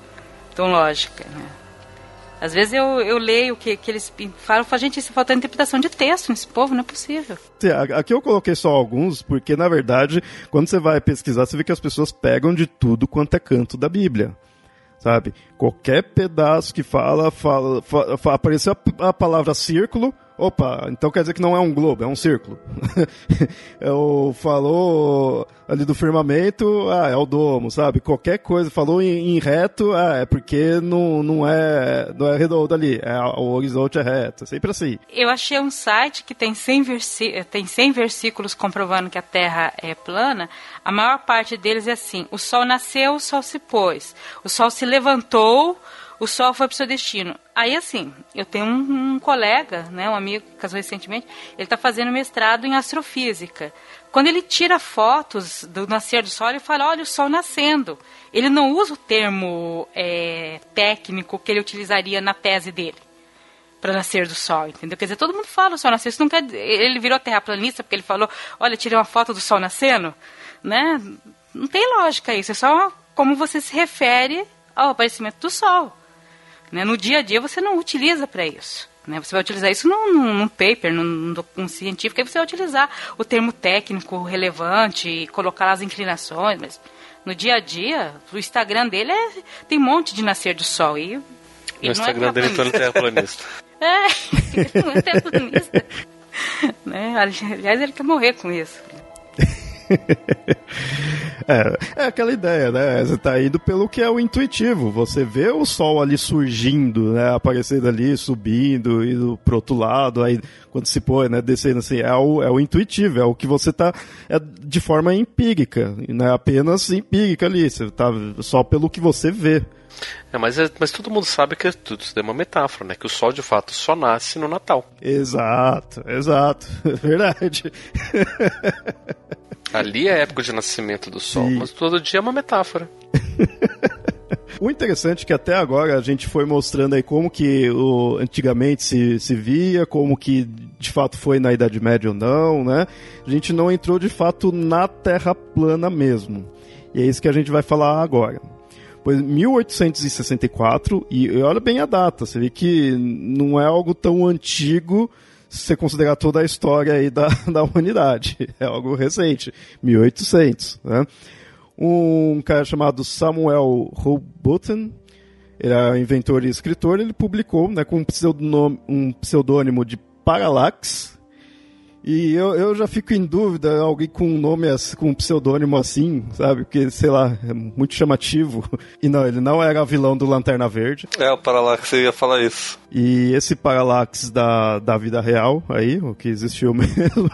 tão lógica. Né? Às vezes eu, eu leio o que, que eles falam, falo, gente, isso falta interpretação de texto nesse povo, não é possível. Aqui eu coloquei só alguns, porque na verdade, quando você vai pesquisar, você vê que as pessoas pegam de tudo quanto é canto da Bíblia sabe? Qualquer pedaço que fala, fala, fala apareceu a, a, palavra círculo, opa, então quer dizer que não é um globo, é um círculo. [LAUGHS] Eu falou ali do firmamento, ah, é o domo, sabe? Qualquer coisa, falou em, em, reto, ah, é porque não, não, é, não é redondo ali, é, o horizonte é reto, é sempre assim. Eu achei um site que tem 100, versi tem 100 versículos comprovando que a Terra é plana, a maior parte deles é assim, o sol nasceu, o sol se pôs, o sol se levantou, o sol foi para o seu destino. Aí, assim, eu tenho um, um, colega, né, um amigo que casou recentemente, ele está fazendo mestrado em astrofísica. Quando ele tira fotos do nascer do sol, ele fala, olha o sol nascendo. Ele não usa o termo é, técnico que ele utilizaria na tese dele para nascer do sol, entendeu? Quer dizer, todo mundo fala o sol nascer. Isso não quer ele virou terraplanista porque ele falou, olha, tirei uma foto do sol nascendo, né? Não tem lógica isso, é só como você se refere ao aparecimento do sol. Né? No dia a dia você não utiliza para isso. Né? Você vai utilizar isso num, num, num paper, num, num, científico, aí você vai utilizar o termo técnico relevante e colocar as inclinações, mas no dia a dia, o Instagram dele é, tem um monte de nascer do sol. E, o Instagram é dele ele [LAUGHS] é terraplanista. [LAUGHS] é, não é terraplanista. né? Aliás, ele quer morrer com isso. [LAUGHS] [LAUGHS] é, é aquela ideia, né? Você tá indo pelo que é o intuitivo. Você vê o sol ali surgindo, né? Aparecendo ali, subindo, indo pro outro lado, aí quando se põe, né? Descendo assim, é o, é o intuitivo, é o que você tá. É de forma empírica, né? Apenas empírica ali. Você tá só pelo que você vê. É, mas, é, mas todo mundo sabe que tudo isso é uma metáfora, né? Que o sol de fato só nasce no Natal. Exato, exato. [LAUGHS] Verdade. [LAUGHS] Ali é a época de nascimento do sol, Sim. mas todo dia é uma metáfora. [LAUGHS] O interessante é que até agora a gente foi mostrando aí como que o, antigamente se, se via, como que de fato foi na Idade Média ou não, né? A gente não entrou de fato na Terra plana mesmo. E é isso que a gente vai falar agora. Pois 1864, e olha bem a data, você vê que não é algo tão antigo se você considerar toda a história aí da, [LAUGHS] da humanidade. É algo recente, 1800, né? Um cara chamado Samuel Hobotten, ele é inventor e escritor, ele publicou né, com um pseudônimo, um pseudônimo de Parallax, e eu, eu já fico em dúvida, alguém com um nome, com um pseudônimo assim, sabe? Porque, sei lá, é muito chamativo. E não, ele não era vilão do Lanterna Verde. É, o Parallax, ia falar isso. E esse Parallax da, da vida real, aí, o que existiu [LAUGHS] mesmo,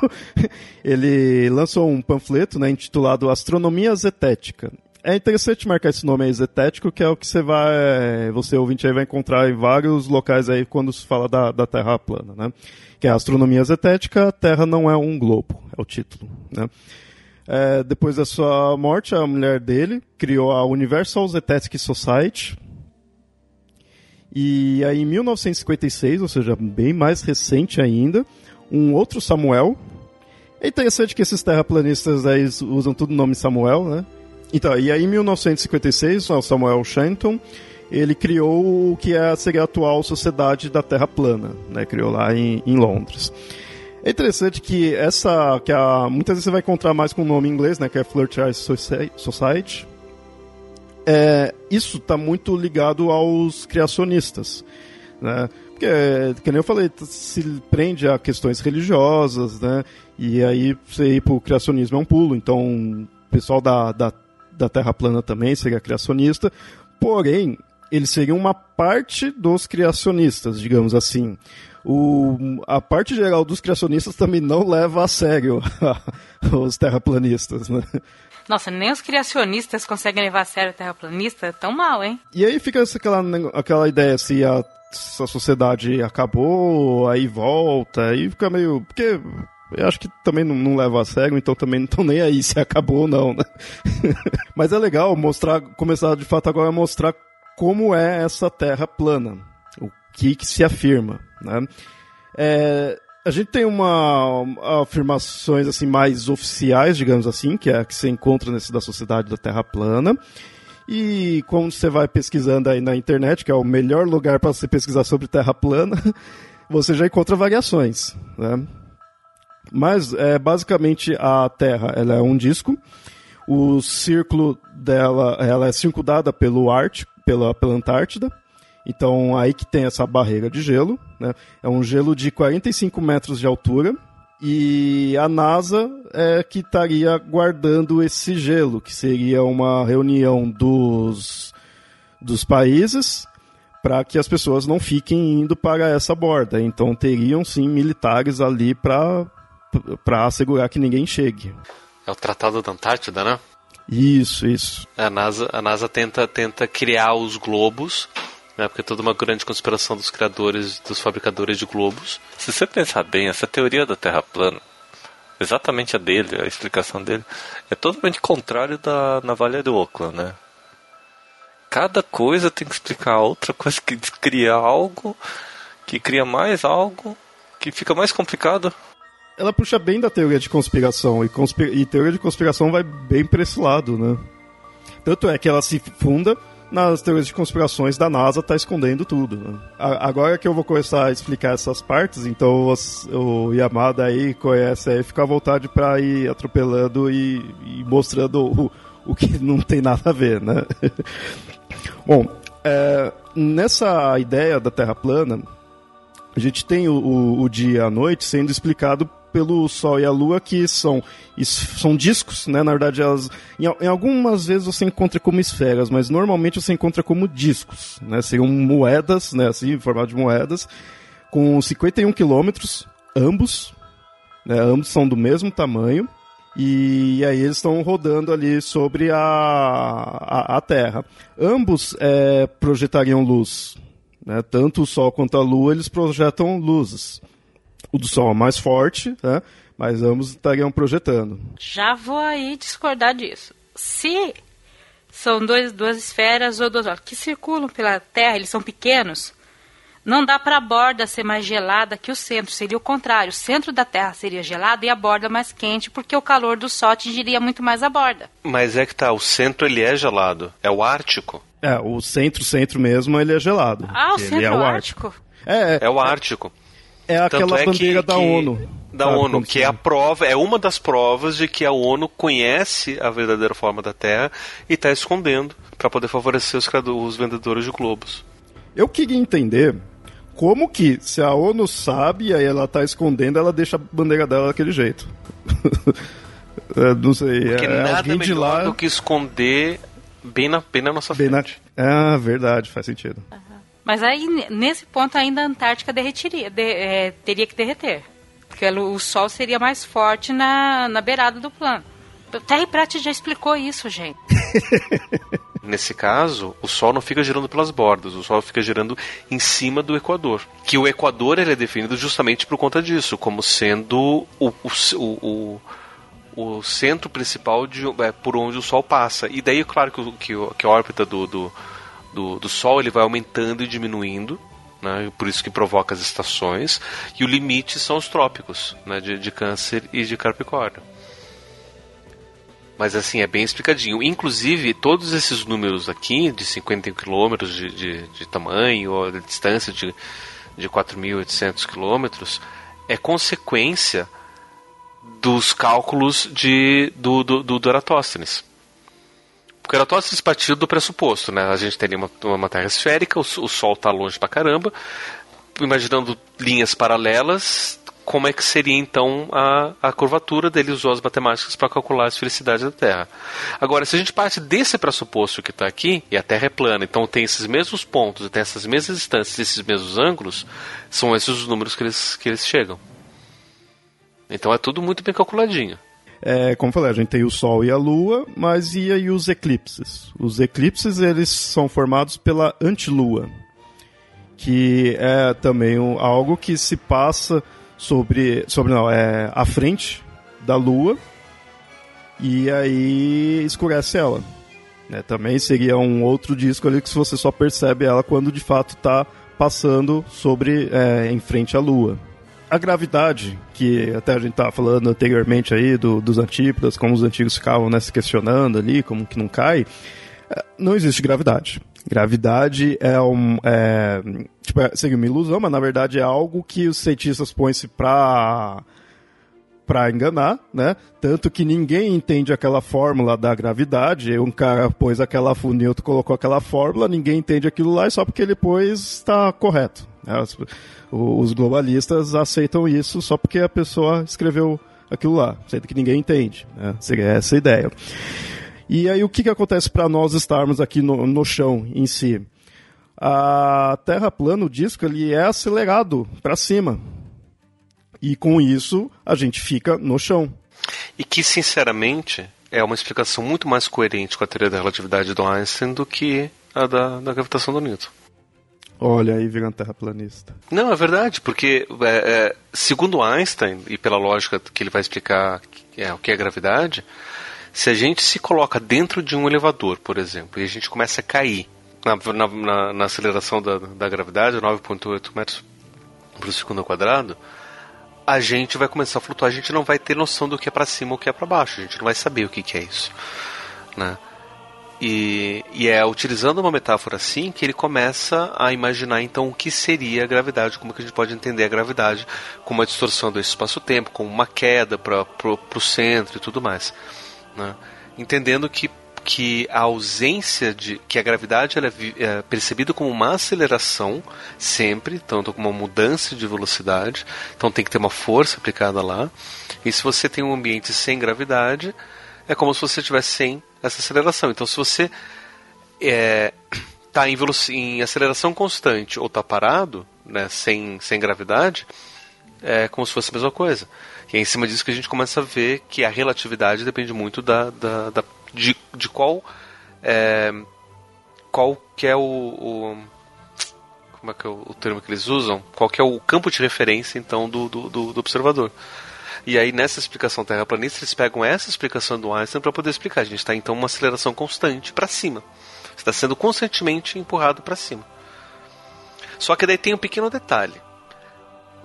ele lançou um panfleto, né, intitulado Astronomia Zetética. É interessante marcar esse nome aí, zetético, que é o que você vai, você ouvinte aí vai encontrar em vários locais aí quando se fala da, da Terra plana, né? Que é a astronomia zetética, a Terra não é um globo, é o título, né? É, depois da sua morte, a mulher dele criou a Universal Zetetic Society. E aí, em 1956, ou seja, bem mais recente ainda, um outro Samuel. É interessante que esses terraplanistas aí usam tudo o nome Samuel, né? Então, e aí em 1956, o Samuel Shenton, ele criou o que é, seria a atual Sociedade da Terra Plana, né? Criou lá em, em Londres. É interessante que essa, que a, muitas vezes você vai encontrar mais com o nome em inglês, né? Que é Flirt Society. É, isso está muito ligado aos criacionistas, né? Porque, que nem eu falei, se prende a questões religiosas, né? E aí você ir para o criacionismo é um pulo. Então, o pessoal da, da da Terra plana também seria criacionista, porém, eles seriam uma parte dos criacionistas, digamos assim. O, a parte geral dos criacionistas também não leva a sério [LAUGHS] os terraplanistas, né? Nossa, nem os criacionistas conseguem levar a sério o terraplanista? Tão mal, hein? E aí fica aquela, aquela ideia se a, se a sociedade acabou, aí volta, aí fica meio. Porque eu acho que também não, não, leva a sério, então também não estão nem aí se acabou ou não, né? [LAUGHS] Mas é legal mostrar, começar de fato agora a mostrar como é essa terra plana, o que, que se afirma, né? É, a gente tem uma afirmações assim mais oficiais, digamos assim, que é a que você encontra nesse da Sociedade da Terra Plana. E quando você vai pesquisando aí na internet, que é o melhor lugar para você pesquisar sobre Terra plana, [LAUGHS] você já encontra variações, né? Mas é basicamente a Terra, ela é um disco. O círculo dela, ela é circundada pelo Ártico, pela, pela Antártida. Então aí que tem essa barreira de gelo, né? É um gelo de 45 metros de altura e a NASA é que estaria guardando esse gelo, que seria uma reunião dos, dos países para que as pessoas não fiquem indo para essa borda. Então teriam sim militares ali para assegurar que ninguém chegue. É o Tratado da Antártida, né? Isso, isso. A NASA, a NASA tenta, tenta criar os globos, né? Porque é toda uma grande conspiração dos criadores, dos fabricadores de globos. Se você pensar bem, essa teoria da Terra plana, exatamente a dele, a explicação dele, é totalmente contrário da navalha do Oakland, né? Cada coisa tem que explicar outra coisa que cria algo, que cria mais algo, que fica mais complicado ela puxa bem da teoria de conspiração, e, e teoria de conspiração vai bem para esse lado, né? Tanto é que ela se funda nas teorias de conspirações da NASA tá escondendo tudo. Né? Agora que eu vou começar a explicar essas partes, então o Yamada aí conhece aí, fica à vontade para ir atropelando e, e mostrando o, o, que [LAUGHS] não tem nada a ver, né? [LAUGHS] Bom, é, nessa ideia da Terra plana, a gente tem o, o, o dia e a noite sendo explicado pelo Sol e a Lua, que são, são discos, né? Na verdade, elas, em, em, algumas vezes você encontra como esferas, mas normalmente você encontra como discos, né? Seriam moedas, né? Assim, em formato de moedas, com 51 quilômetros, ambos, né? Ambos são do mesmo tamanho. E aí eles estão rodando ali sobre a, a, a Terra. Ambos é, projetariam luz. Né? Tanto o Sol quanto a Lua, eles projetam luzes. O do Sol é mais forte, né? mas ambos estariam projetando. Já vou aí discordar disso. Se são dois, duas esferas ou duas que circulam pela Terra, eles são pequenos. Não dá para a borda ser mais gelada que o centro, seria o contrário. O centro da Terra seria gelado e a borda mais quente, porque o calor do Sol atingiria muito mais a borda. Mas é que tá, o centro ele é gelado, é o Ártico. É, o centro-centro mesmo, ele é gelado. Ah, o centro é o Ártico? É, é, é o Ártico. É aquela é bandeira que, da que, ONU. Da ONU, que é a prova, é uma das provas de que a ONU conhece a verdadeira forma da Terra e está escondendo para poder favorecer os, os vendedores de globos. Eu queria entender como que, se a ONU sabe e aí ela tá escondendo, ela deixa a bandeira dela daquele jeito. [LAUGHS] é, não sei. Porque é, nada alguém melhor de lá... do que esconder bem na, bem na nossa bem frente. Na... Ah, verdade, faz sentido. Uhum. Mas aí, nesse ponto, ainda a Antártica derretiria, de, é, teria que derreter. Porque o Sol seria mais forte na, na beirada do plano. Terry Pratt já explicou isso, gente. [LAUGHS] Nesse caso, o Sol não fica girando pelas bordas, o Sol fica girando em cima do Equador. Que o Equador ele é definido justamente por conta disso, como sendo o, o, o, o centro principal de, é, por onde o Sol passa. E daí, claro, que, que, que a órbita do, do, do, do Sol ele vai aumentando e diminuindo. Né, por isso que provoca as estações, e o limite são os trópicos né, de, de Câncer e de Capricórnio. Mas assim, é bem explicadinho. Inclusive, todos esses números aqui, de 50 km de, de, de tamanho, ou de distância de, de 4.800 km, é consequência dos cálculos de, do, do, do Eratóstenes. Porque Eratóstenes partiu do pressuposto, né? A gente teria uma, uma Terra esférica, o, o Sol está longe pra caramba, imaginando linhas paralelas, como é que seria então a, a curvatura dele usou as matemáticas para calcular a esfericidade da Terra. Agora, se a gente parte desse pressuposto que está aqui, e a Terra é plana, então tem esses mesmos pontos, tem essas mesmas distâncias, esses mesmos ângulos, são esses os números que eles, que eles chegam. Então é tudo muito bem calculadinho. É, como eu falei, a gente tem o Sol e a Lua, mas e aí os eclipses? Os eclipses eles são formados pela antilua, que é também um, algo que se passa sobre, sobre não, é a frente da Lua e aí escurece ela. Né? Também seria um outro disco ali que você só percebe ela quando de fato está passando sobre é, em frente à Lua. A gravidade, que até a gente estava falando anteriormente aí do, dos antípodas, como os antigos ficavam né, se questionando ali, como que não cai, é, não existe gravidade. Gravidade é um. É, tipo, é, seria uma ilusão, mas na verdade é algo que os cientistas põem-se para para enganar, né? Tanto que ninguém entende aquela fórmula da gravidade. Um cara pôs aquela, o Newton colocou aquela fórmula, ninguém entende aquilo lá e só porque ele pôs está correto. Né? Os, globalistas aceitam isso só porque a pessoa escreveu aquilo lá, sendo que ninguém entende. Né? Seria essa a ideia. E aí o que, que acontece para nós estarmos aqui no, no chão em si? A Terra plana, o disco, ele é acelerado para cima. E com isso a gente fica no chão. E que, sinceramente, é uma explicação muito mais coerente com a teoria da relatividade do Einstein do que a da, da gravitação do Newton. Olha aí, virando terraplanista. Não, é verdade, porque é, é, segundo Einstein, e pela lógica que ele vai explicar é, o que é gravidade, se a gente se coloca dentro de um elevador, por exemplo, e a gente começa a cair na, na, na, na aceleração da, da gravidade, 9,8 metros por segundo ao quadrado, a gente vai começar a flutuar, a gente não vai ter noção do que é para cima ou o que é para baixo, a gente não vai saber o que, que é isso. Né? E, e, é utilizando uma metáfora assim que ele começa a imaginar então o que seria a gravidade, como que a gente pode entender a gravidade, com uma distorção do espaço-tempo, com uma queda para o centro e tudo mais né? entendendo que que a ausência de que a gravidade ela é, é percebida como uma aceleração sempre, tanto como uma mudança de velocidade, então tem que ter uma força aplicada lá. E se você tem um ambiente sem gravidade, é como se você estivesse sem essa aceleração. Então se você é, está em, em, aceleração constante ou está parado, né, sem, sem gravidade, é como se fosse a mesma coisa. E é em cima disso que a gente começa a ver que a relatividade depende muito da, da, da de, de qual é, qual que é o, o como é que é o, o, termo que eles usam? Qual que é o campo de referência então do, do, do observador? E aí, nessa explicação terraplanista, eles pegam essa explicação do Einstein para poder explicar. A gente está, então, uma aceleração constante para cima. Está sendo constantemente empurrado para cima. Só que daí tem um pequeno detalhe.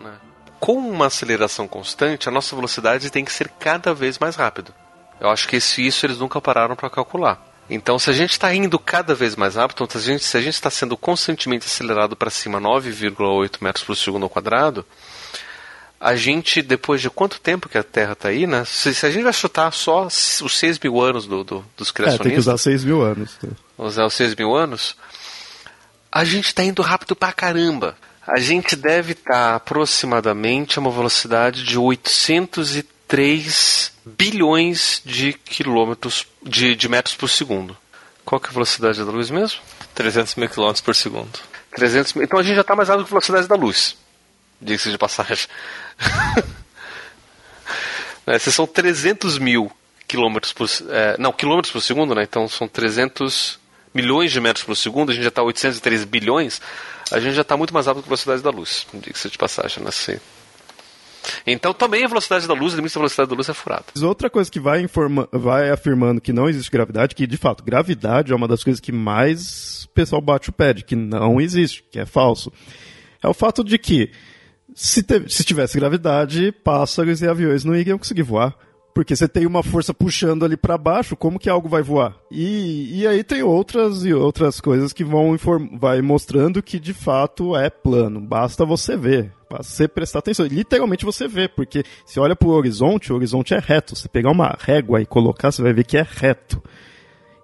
Né? Com uma aceleração constante, a nossa velocidade tem que ser cada vez mais rápida. Eu acho que isso, isso eles nunca pararam para calcular. Então, se a gente está indo cada vez mais rápido, então, se a gente está sendo constantemente acelerado para cima 9,8 metros por segundo ao quadrado, a gente, depois de quanto tempo que a Terra está aí, né? Se, se, a gente vai chutar só os 6 mil anos do, do, dos criacionistas... É, tem que usar 6 mil anos. Tá? Usar os 6 mil anos, a gente está indo rápido pra caramba. A gente deve estar tá aproximadamente a uma velocidade de 803 bilhões de quilômetros de, de metros por segundo. Qual que é a velocidade da luz mesmo? 300 mil quilômetros por segundo. 300 mil. Então a gente já está mais rápido que a velocidade da luz. Diga-se de passagem. [LAUGHS] esses são 300 mil quilômetros por... É, não, quilômetros por segundo, né? Então são 300 milhões de metros por segundo, a gente já está 803 bilhões, a gente já está muito mais rápido que a velocidade da luz. Diga-se de passagem, né? Sim. Então também a velocidade da luz, o limite da velocidade da luz é furado. Outra coisa que vai, informa, vai afirmando que não existe gravidade, que de fato, gravidade é uma das coisas que mais o pessoal bate o pé de que não existe, que é falso. É o fato de que se, te, se tivesse gravidade, pássaros e aviões não iriam conseguir voar. Porque você tem uma força puxando ali para baixo, como que algo vai voar? E, e aí tem outras e outras coisas que vão vai mostrando que de fato é plano. Basta você ver, basta você prestar atenção. Literalmente você vê, porque se olha para o horizonte, o horizonte é reto. Se pegar uma régua e colocar, você vai ver que é reto.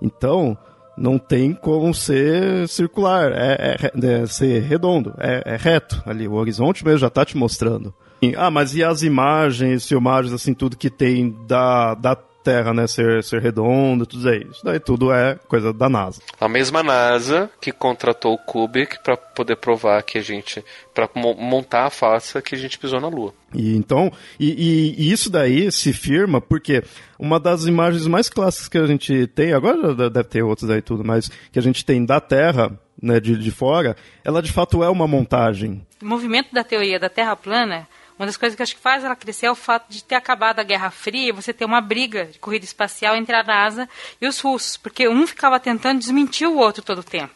Então, não tem como ser circular, é, é, é ser redondo, é, é, reto ali. O horizonte mesmo já está te mostrando. Ah, mas e as imagens, filmagens, assim, tudo que tem da, da Terra, né, ser, ser redonda, tudo isso. Isso daí tudo é coisa da NASA. A mesma NASA que contratou o Kubrick para poder provar que a gente, para montar a face que a gente pisou na Lua. E então, e, e, e, isso daí se firma porque uma das imagens mais clássicas que a gente tem, agora deve ter outras aí tudo, mas que a gente tem da Terra, né, de, de fora, ela de fato é uma montagem. O movimento da teoria da Terra plana uma das coisas que acho que faz ela crescer é o fato de ter acabado a Guerra Fria, você ter uma briga de corrida espacial entre a NASA e os russos, porque um ficava tentando desmentir o outro todo o tempo.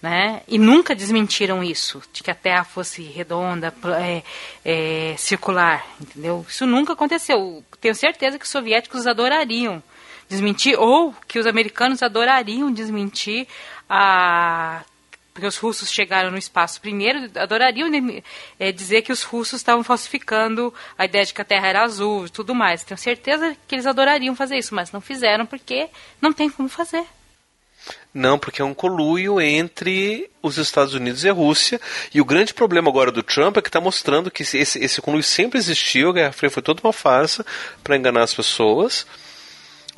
Né? E nunca desmentiram isso, de que a Terra fosse redonda, é, é, circular, entendeu? Isso nunca aconteceu. Tenho certeza que os soviéticos adorariam desmentir, ou que os americanos adorariam desmentir a porque os russos chegaram no espaço primeiro, adorariam é, dizer que os russos estavam falsificando a ideia de que a Terra era azul e tudo mais. Tenho certeza que eles adorariam fazer isso, mas não fizeram porque não tem como fazer. Não, porque é um coluio entre os Estados Unidos e a Rússia. E o grande problema agora do Trump é que está mostrando que esse, esse coluio sempre existiu, a Guerra Fria foi toda uma farsa para enganar as pessoas.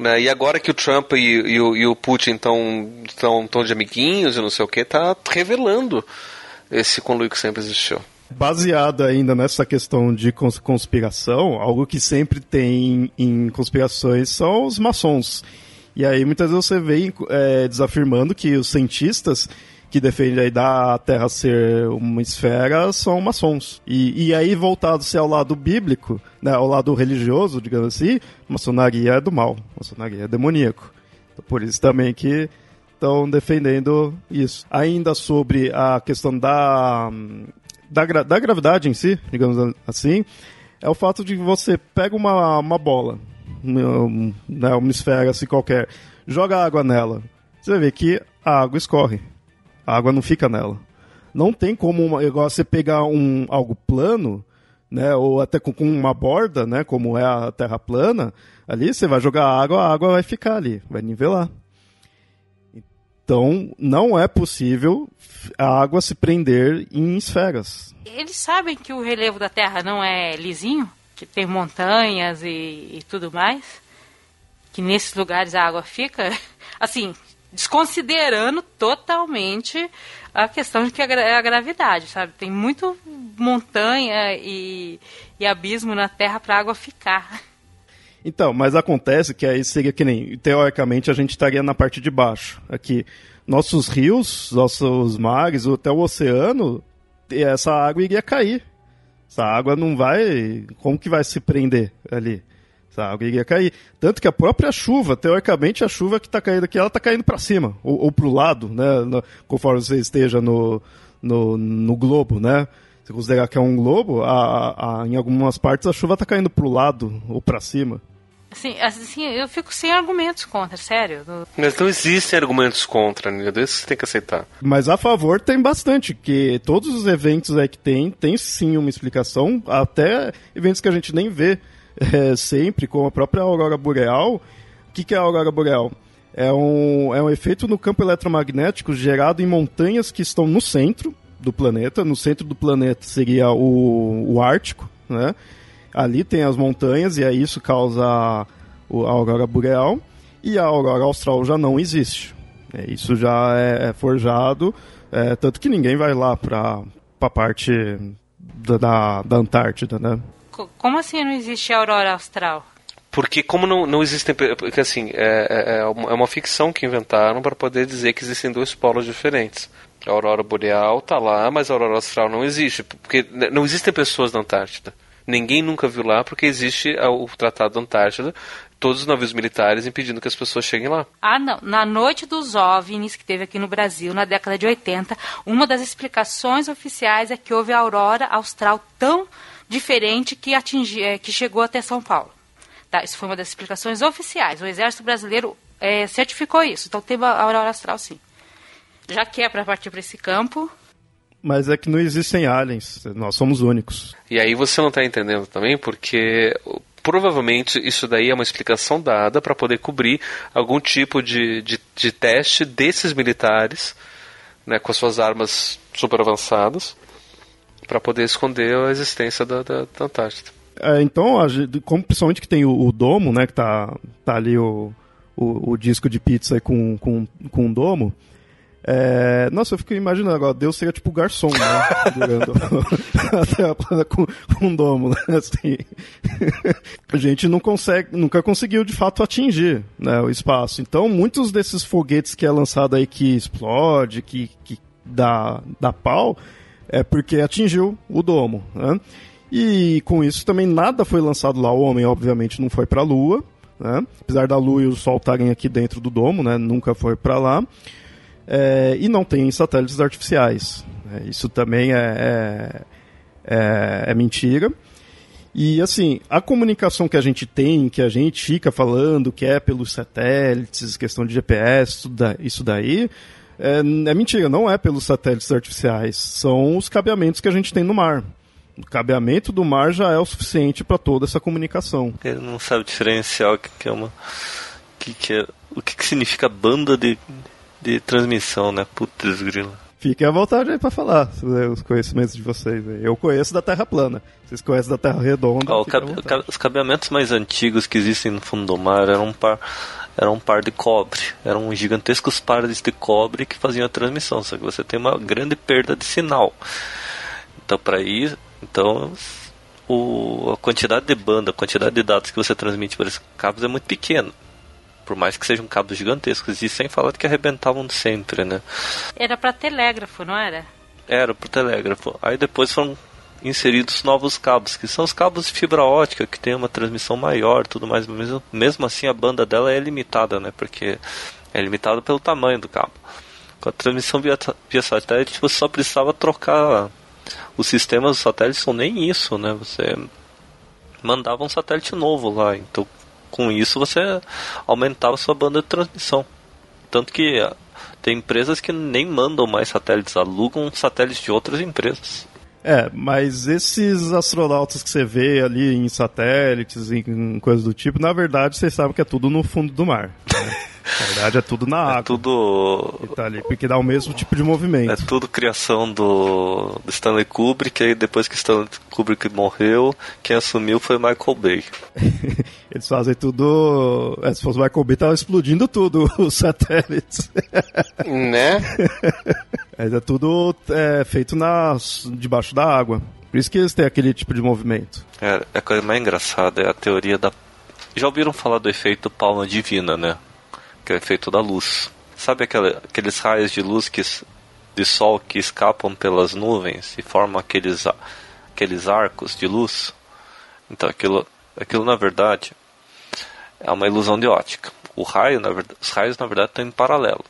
Né? E agora que o Trump e, e, o, e o, Putin estão tão, tão de amiguinhos e não sei o que, tá revelando esse conluio que sempre existiu. Baseada ainda nessa questão de conspiração, algo que sempre tem em conspirações são os maçons. E aí muitas vezes você vê é, desafirmando que os cientistas que defende da Terra ser uma esfera são maçons. E, e aí, voltado-se ao lado bíblico, né, ao lado religioso, digamos assim, maçonaria é do mal, maçonaria é demoníaco. Então, por isso também que estão defendendo isso. Ainda sobre a questão da, da, da gravidade em si, digamos assim, é o fato de você pega uma, uma bola, né, uma esfera assim qualquer, joga água nela, você ver que a água escorre. A água não fica nela. Não tem como uma, igual você pegar um, algo plano, né, ou até com, com, uma borda, né, como é a terra plana, ali você vai jogar água, a água vai ficar ali, vai nivelar. Então, não é possível a água se prender em esferas. Eles sabem que o relevo da Terra não é lisinho, que tem montanhas e, e tudo mais, que nesses lugares a água fica. [LAUGHS] Assim, desconsiderando totalmente a questão de que é a gravidade, sabe? Tem muito montanha e, e abismo na Terra para a água ficar. Então, mas acontece que aí seria que nem, teoricamente, a gente estaria na parte de baixo. Aqui, nossos rios, nossos mares, até o oceano, essa água iria cair. Essa água não vai. Como que vai se prender ali? Água iria cair. Tanto que a própria chuva, teoricamente, a chuva que está caindo aqui, ela está caindo para cima, ou, ou para o lado, né? No, conforme você esteja no, no, no globo, né? Se considerar que é um globo, a, a, em algumas partes a chuva está caindo para o lado ou para cima. Assim, assim, eu fico sem argumentos contra, sério. Mas não existem argumentos contra, né? Isso você tem que aceitar. Mas a favor tem bastante, que todos os eventos aí que tem, tem sim uma explicação, até eventos que a gente nem vê é, sempre, como a própria aurora boreal. O que, que é a aurora boreal? É um, é um efeito no campo eletromagnético gerado em montanhas que estão no centro do planeta. No centro do planeta seria o, o Ártico, né? Ali tem as montanhas e aí isso causa a, a aurora boreal. E a aurora austral já não existe. É, isso já é, é forjado, é, tanto que ninguém vai lá para a parte da, da, da Antártida, né? Como assim não existe aurora austral? Porque como não, não existem... Porque assim, é, é, é uma ficção que inventaram para poder dizer que existem dois polos diferentes. A aurora boreal tá lá, mas a aurora austral não existe. Porque não existem pessoas na Antártida. Ninguém nunca viu lá porque existe o Tratado da Antártida, todos os navios militares impedindo que as pessoas cheguem lá. Ah, não. Na noite dos OVNIs que teve aqui no Brasil, na década de 80, uma das explicações oficiais é que houve a aurora austral tão diferente que, atingi, é, que chegou até São Paulo. Tá, isso foi uma das explicações oficiais. O Exército Brasileiro é, certificou isso. Então teve a aurora austral, sim. Já que é para partir para esse campo, mas é que não existem aliens, nós somos únicos. E aí você não está entendendo também porque provavelmente isso daí é uma explicação dada para poder cobrir algum tipo de, de, de, teste desses militares né, com as suas armas super avançadas para poder esconder a existência da, da, da Antártida. É, então, como principalmente que tem o, o, domo, né, que tá, tá ali o, o, o disco de pizza com, com, com domo, é, nossa, eu fico imaginando agora, Deus seria tipo garçom, né? [LAUGHS] Durando [LAUGHS] a com um domo, né? [LAUGHS] Assim, a gente não consegue, nunca conseguiu de fato atingir né, o espaço. Então, muitos desses foguetes que é lançado aí que explode, que, que dá, dá pau, é porque atingiu o domo, né? E com isso também nada foi lançado lá. O homem, obviamente, não foi para a Lua, né? Apesar da Lua e o Sol estarem aqui dentro do domo, né? Nunca foi para lá é, e não tem satélites artificiais. É, isso também é, é, é, é, mentira. E assim, a comunicação que a gente tem, que a gente fica falando que é pelos satélites, questão de GPS, isso daí, é, é mentira, não é pelos satélites artificiais, são os cabeamentos que a gente tem no mar. O cabeamento do mar já é o suficiente para toda essa comunicação. Ele não sabe diferenciar o que, que é uma. Que que é, o que, que significa banda de, de transmissão, né? Putz, grilo. Fiquem à vontade aí pra falar os conhecimentos de vocês. Eu conheço da Terra plana. Vocês conhecem da Terra redonda. Oh, cabe, os cabeamentos mais antigos que existem no fundo do mar eram um par, eram um par de cobre. Eram gigantescos pares de cobre que faziam a transmissão. Só que você tem uma grande perda de sinal. Então, para ir, então o, a quantidade de banda, a quantidade de dados que você transmite por esses cabos é muito pequena por mais que sejam cabos gigantescos, e sem falar de que arrebentavam sempre, né? Era para telégrafo, não era? Era para telégrafo. Aí depois foram inseridos novos cabos, que são os cabos de fibra ótica, que tem uma transmissão maior tudo mais. Mesmo, mesmo assim, a banda dela é limitada, né? Porque é limitada pelo tamanho do cabo. Com a transmissão via, via satélite, você só precisava trocar os sistemas dos satélites, ou nem isso, né? Você mandava um satélite novo lá, então com isso você aumentava sua banda de transmissão. Tanto que ah, tem empresas que nem mandam mais satélites, alugam satélites de outras empresas. É, mas esses astronautas que você vê ali em satélites, em coisas do tipo, na verdade você sabe que é tudo no fundo do mar. Né? [LAUGHS] Na verdade é tudo na é água. É tudo. tá ali, porque dá o mesmo tipo de movimento. É tudo criação do, do Stanley Kubrick, aí depois que Stanley Kubrick morreu, quem assumiu foi Michael Bay. [LAUGHS] Eles fazem tudo. É, se fosse Michael Bay, tava explodindo tudo, [LAUGHS] os satélites. Né? [LAUGHS] Mas é tudo é, feito nas, debaixo da água. Por isso que eles têm aquele tipo de movimento. É, a coisa mais engraçada é a teoria da. Já ouviram falar do efeito palma divina, né? Que é o efeito da luz. Sabe aquela, aqueles raios de luz que, de sol que escapam pelas nuvens e formam aqueles, aqueles arcos de luz. Então aquilo, aquilo na verdade é uma ilusão de ótica. O raio, na verdade, os raios na verdade estão em paralelo.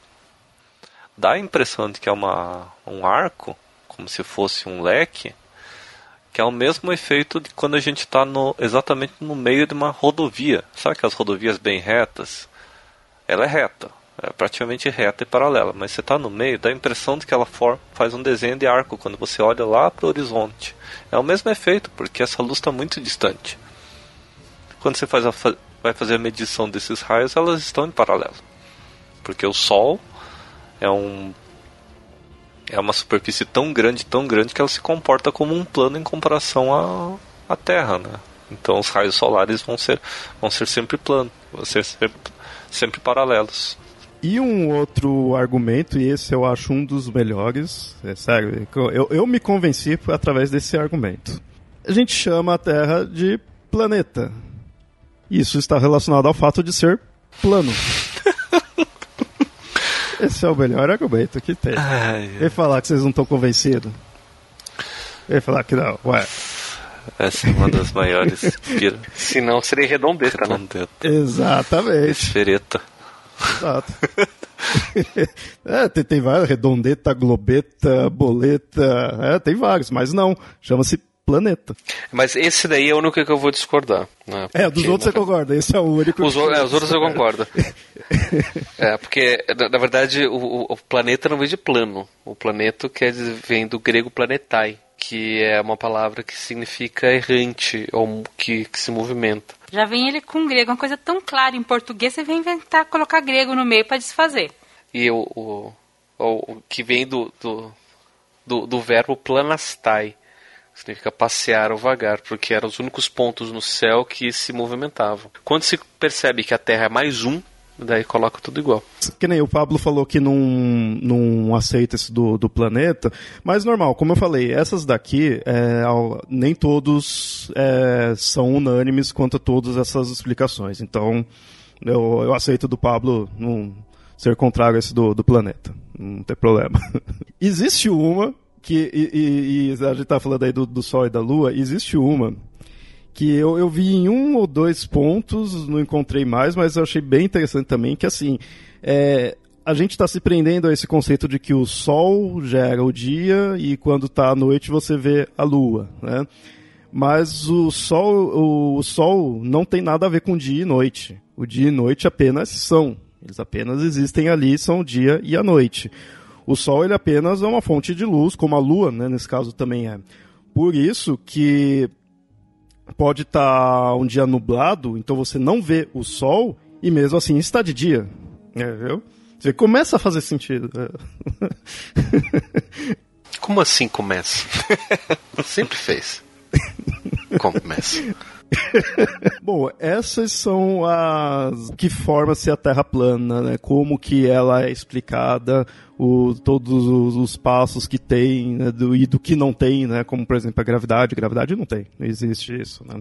Dá a impressão de que é uma, um arco, como se fosse um leque, que é o mesmo efeito de quando a gente está exatamente no meio de uma rodovia. Sabe aquelas rodovias bem retas? Ela é reta, é praticamente reta e paralela, mas você está no meio, dá a impressão de que ela for, faz um desenho de arco quando você olha lá para o horizonte. É o mesmo efeito, porque essa luz está muito distante. Quando você faz a, vai fazer a medição desses raios, elas estão em paralelo. Porque o Sol é um é uma superfície tão grande, tão grande que ela se comporta como um plano em comparação à, à Terra, né? Então os raios solares vão ser vão ser sempre planos, vão ser sempre, sempre paralelos. E um outro argumento, e esse eu acho um dos melhores, é sério, eu, eu me convenci através desse argumento. A gente chama a Terra de planeta. Isso está relacionado ao fato de ser plano. [LAUGHS] Esse é o melhor argumento que tem. E falar que vocês não estão convencidos. E falar que não, ué. Essa é uma das maiores. Se não, seria redondeta, redondeta. né? Exatamente. Esfereta. Exato. [LAUGHS] é, tem, tem vários, redondeta, globeta, boleta, é, tem vários, mas não, chama-se planeta. Mas esse daí é o único que eu vou discordar. Né? Porque, é, dos outros você concorda, esse é o único. Os, é, os outros eu concordo. é, porque, na, na verdade, o, o, planeta não vem de plano. O planeta quer dizer, vem do grego planetai, que é uma palavra que significa errante, ou que, que se movimenta. Já vem ele com grego, uma coisa tão clara em português, você vem inventar, colocar grego no meio para desfazer. E o, o, o, que vem do, do, do, do verbo planastai, significa passear ou vagar, porque eram os únicos pontos no céu que se movimentavam. Quando se percebe que a Terra é mais um, daí coloca tudo igual. Que nem o Pablo falou que não, não aceita esse do, do planeta, mas normal, como eu falei, essas daqui, é, nem todos é, são unânimes quanto a todas essas explicações. Então, eu, eu aceito do Pablo não ser contrário a esse do, do planeta. Não tem problema. Existe uma que e, e, e, a gente tá falando aí do, do Sol e da Lua, existe uma que eu, eu vi em um ou dois pontos, não encontrei mais, mas eu achei bem interessante também, que assim, é, a gente está se prendendo a esse conceito de que o Sol gera o dia e quando está à noite você vê a Lua, né? Mas o Sol, o, o Sol não tem nada a ver com dia e noite. O dia e noite apenas são. Eles apenas existem ali, são o dia e a noite. O Sol ele apenas é uma fonte de luz, como a Lua, né, nesse caso também é. Por isso que pode estar tá um dia nublado, então você não vê o Sol e mesmo assim está de dia. É, viu? Você começa a fazer sentido. É. Como assim começa? [LAUGHS] Sempre fez. Começa. [LAUGHS] Bom, essas são as que forma-se a Terra plana, né? Como que ela é explicada, o, todos os, os, passos que tem né? do, e do que não tem, né? Como por exemplo a gravidade. Gravidade não tem, não existe isso, né?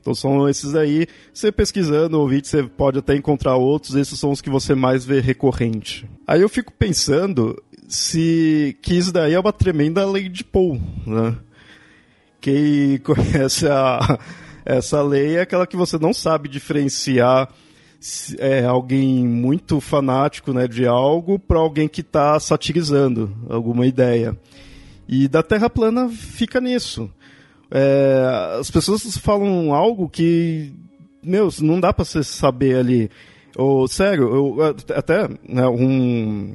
Então são esses aí. Você pesquisando o vídeo, você pode até encontrar outros. Esses são os que você mais vê recorrente. Aí eu fico pensando se que isso daí é uma tremenda lei de Poe, né? Quem [LAUGHS] conhece a essa lei é aquela que você não sabe diferenciar é, alguém muito fanático né, de algo para alguém que está satirizando alguma ideia. E da Terra plana fica nisso. É, as pessoas falam algo que, meu, não dá para você saber ali. Ou, sério, eu, até né, um,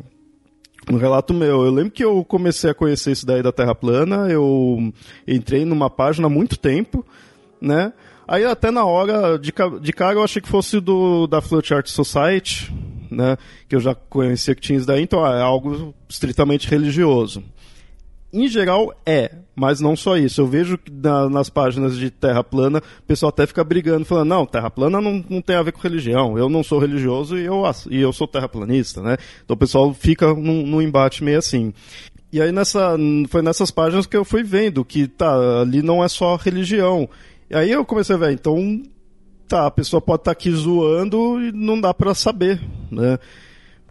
um relato meu. Eu lembro que eu comecei a conhecer isso daí da Terra plana, eu entrei numa página há muito tempo, né? Aí até na hora, de, de cara, eu achei que fosse do da Art Society, né? Que eu já conhecia que tinha isso daí, então é algo estritamente religioso. Em geral é, mas não só isso. Eu vejo que na, nas páginas de Terra Plana, o pessoal até fica brigando, falando, não, Terra Plana não, não tem a ver com religião. Eu não sou religioso e eu, e eu sou terraplanista, né? Então o pessoal fica num, num embate meio assim. E aí nessa, foi nessas páginas que eu fui vendo que tá, ali não é só religião. E aí eu comecei a ver, então, tá, a pessoa pode estar tá aqui zoando e não dá para saber, né?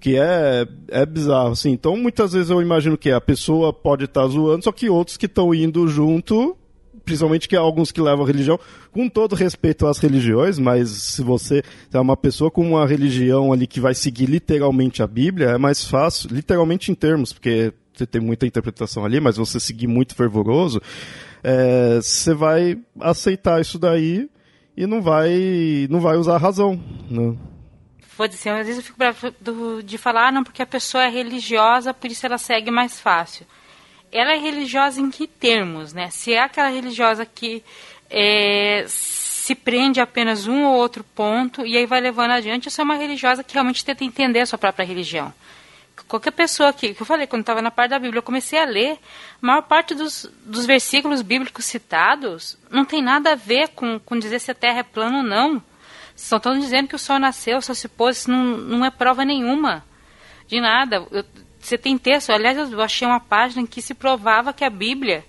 Que é, é bizarro, assim. Então, muitas vezes eu imagino que a pessoa pode estar tá zoando, só que outros que estão indo junto principalmente que há alguns que levam a religião, com todo respeito às religiões, mas se você é uma pessoa com uma religião ali que vai seguir literalmente a Bíblia, é mais fácil, literalmente em termos, porque você tem muita interpretação ali, mas você seguir muito fervoroso, é, você vai aceitar isso daí e não vai, não vai usar a razão. Né? Vou dizer, às vezes eu fico bravo de falar, ah, não, porque a pessoa é religiosa, por isso ela segue mais fácil. Ela é religiosa em que termos, né? Se é aquela religiosa que é, se prende a apenas um ou outro ponto e aí vai levando adiante, isso é uma religiosa que realmente tenta entender a sua própria religião qualquer pessoa que, que eu falei, quando estava na parte da Bíblia, eu comecei a ler, a maior parte dos, dos versículos bíblicos citados não tem nada a ver com, com dizer se a Terra é plana ou não. Estão todos dizendo que o Sol nasceu, Sol se pôs, não, não é prova nenhuma de nada. Eu, você tem texto, aliás, eu achei uma página em que se provava que a Bíblia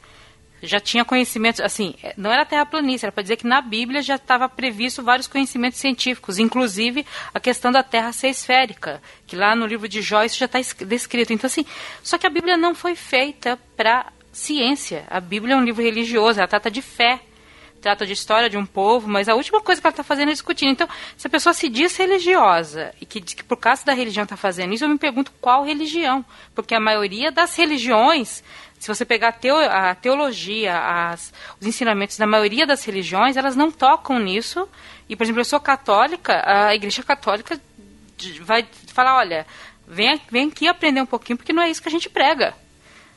já tinha conhecimentos, assim, não era terraplanista, era para dizer que na Bíblia já estava previsto vários conhecimentos científicos, inclusive a questão da Terra ser esférica, que lá no livro de Joyce já está descrito. Então, assim, só que a Bíblia não foi feita para ciência. A Bíblia é um livro religioso, ela trata de fé, trata de história de um povo, mas a última coisa que ela está fazendo é discutindo. Então, se a pessoa se diz religiosa e que diz que por causa da religião está fazendo isso, eu me pergunto qual religião, porque a maioria das religiões se você pegar a, teo, a teologia, as, os ensinamentos da maioria das religiões, elas não tocam nisso. E, por exemplo, eu sou católica, a Igreja Católica vai falar, olha, vem, vem aqui aprender um pouquinho, porque não é isso que a gente prega.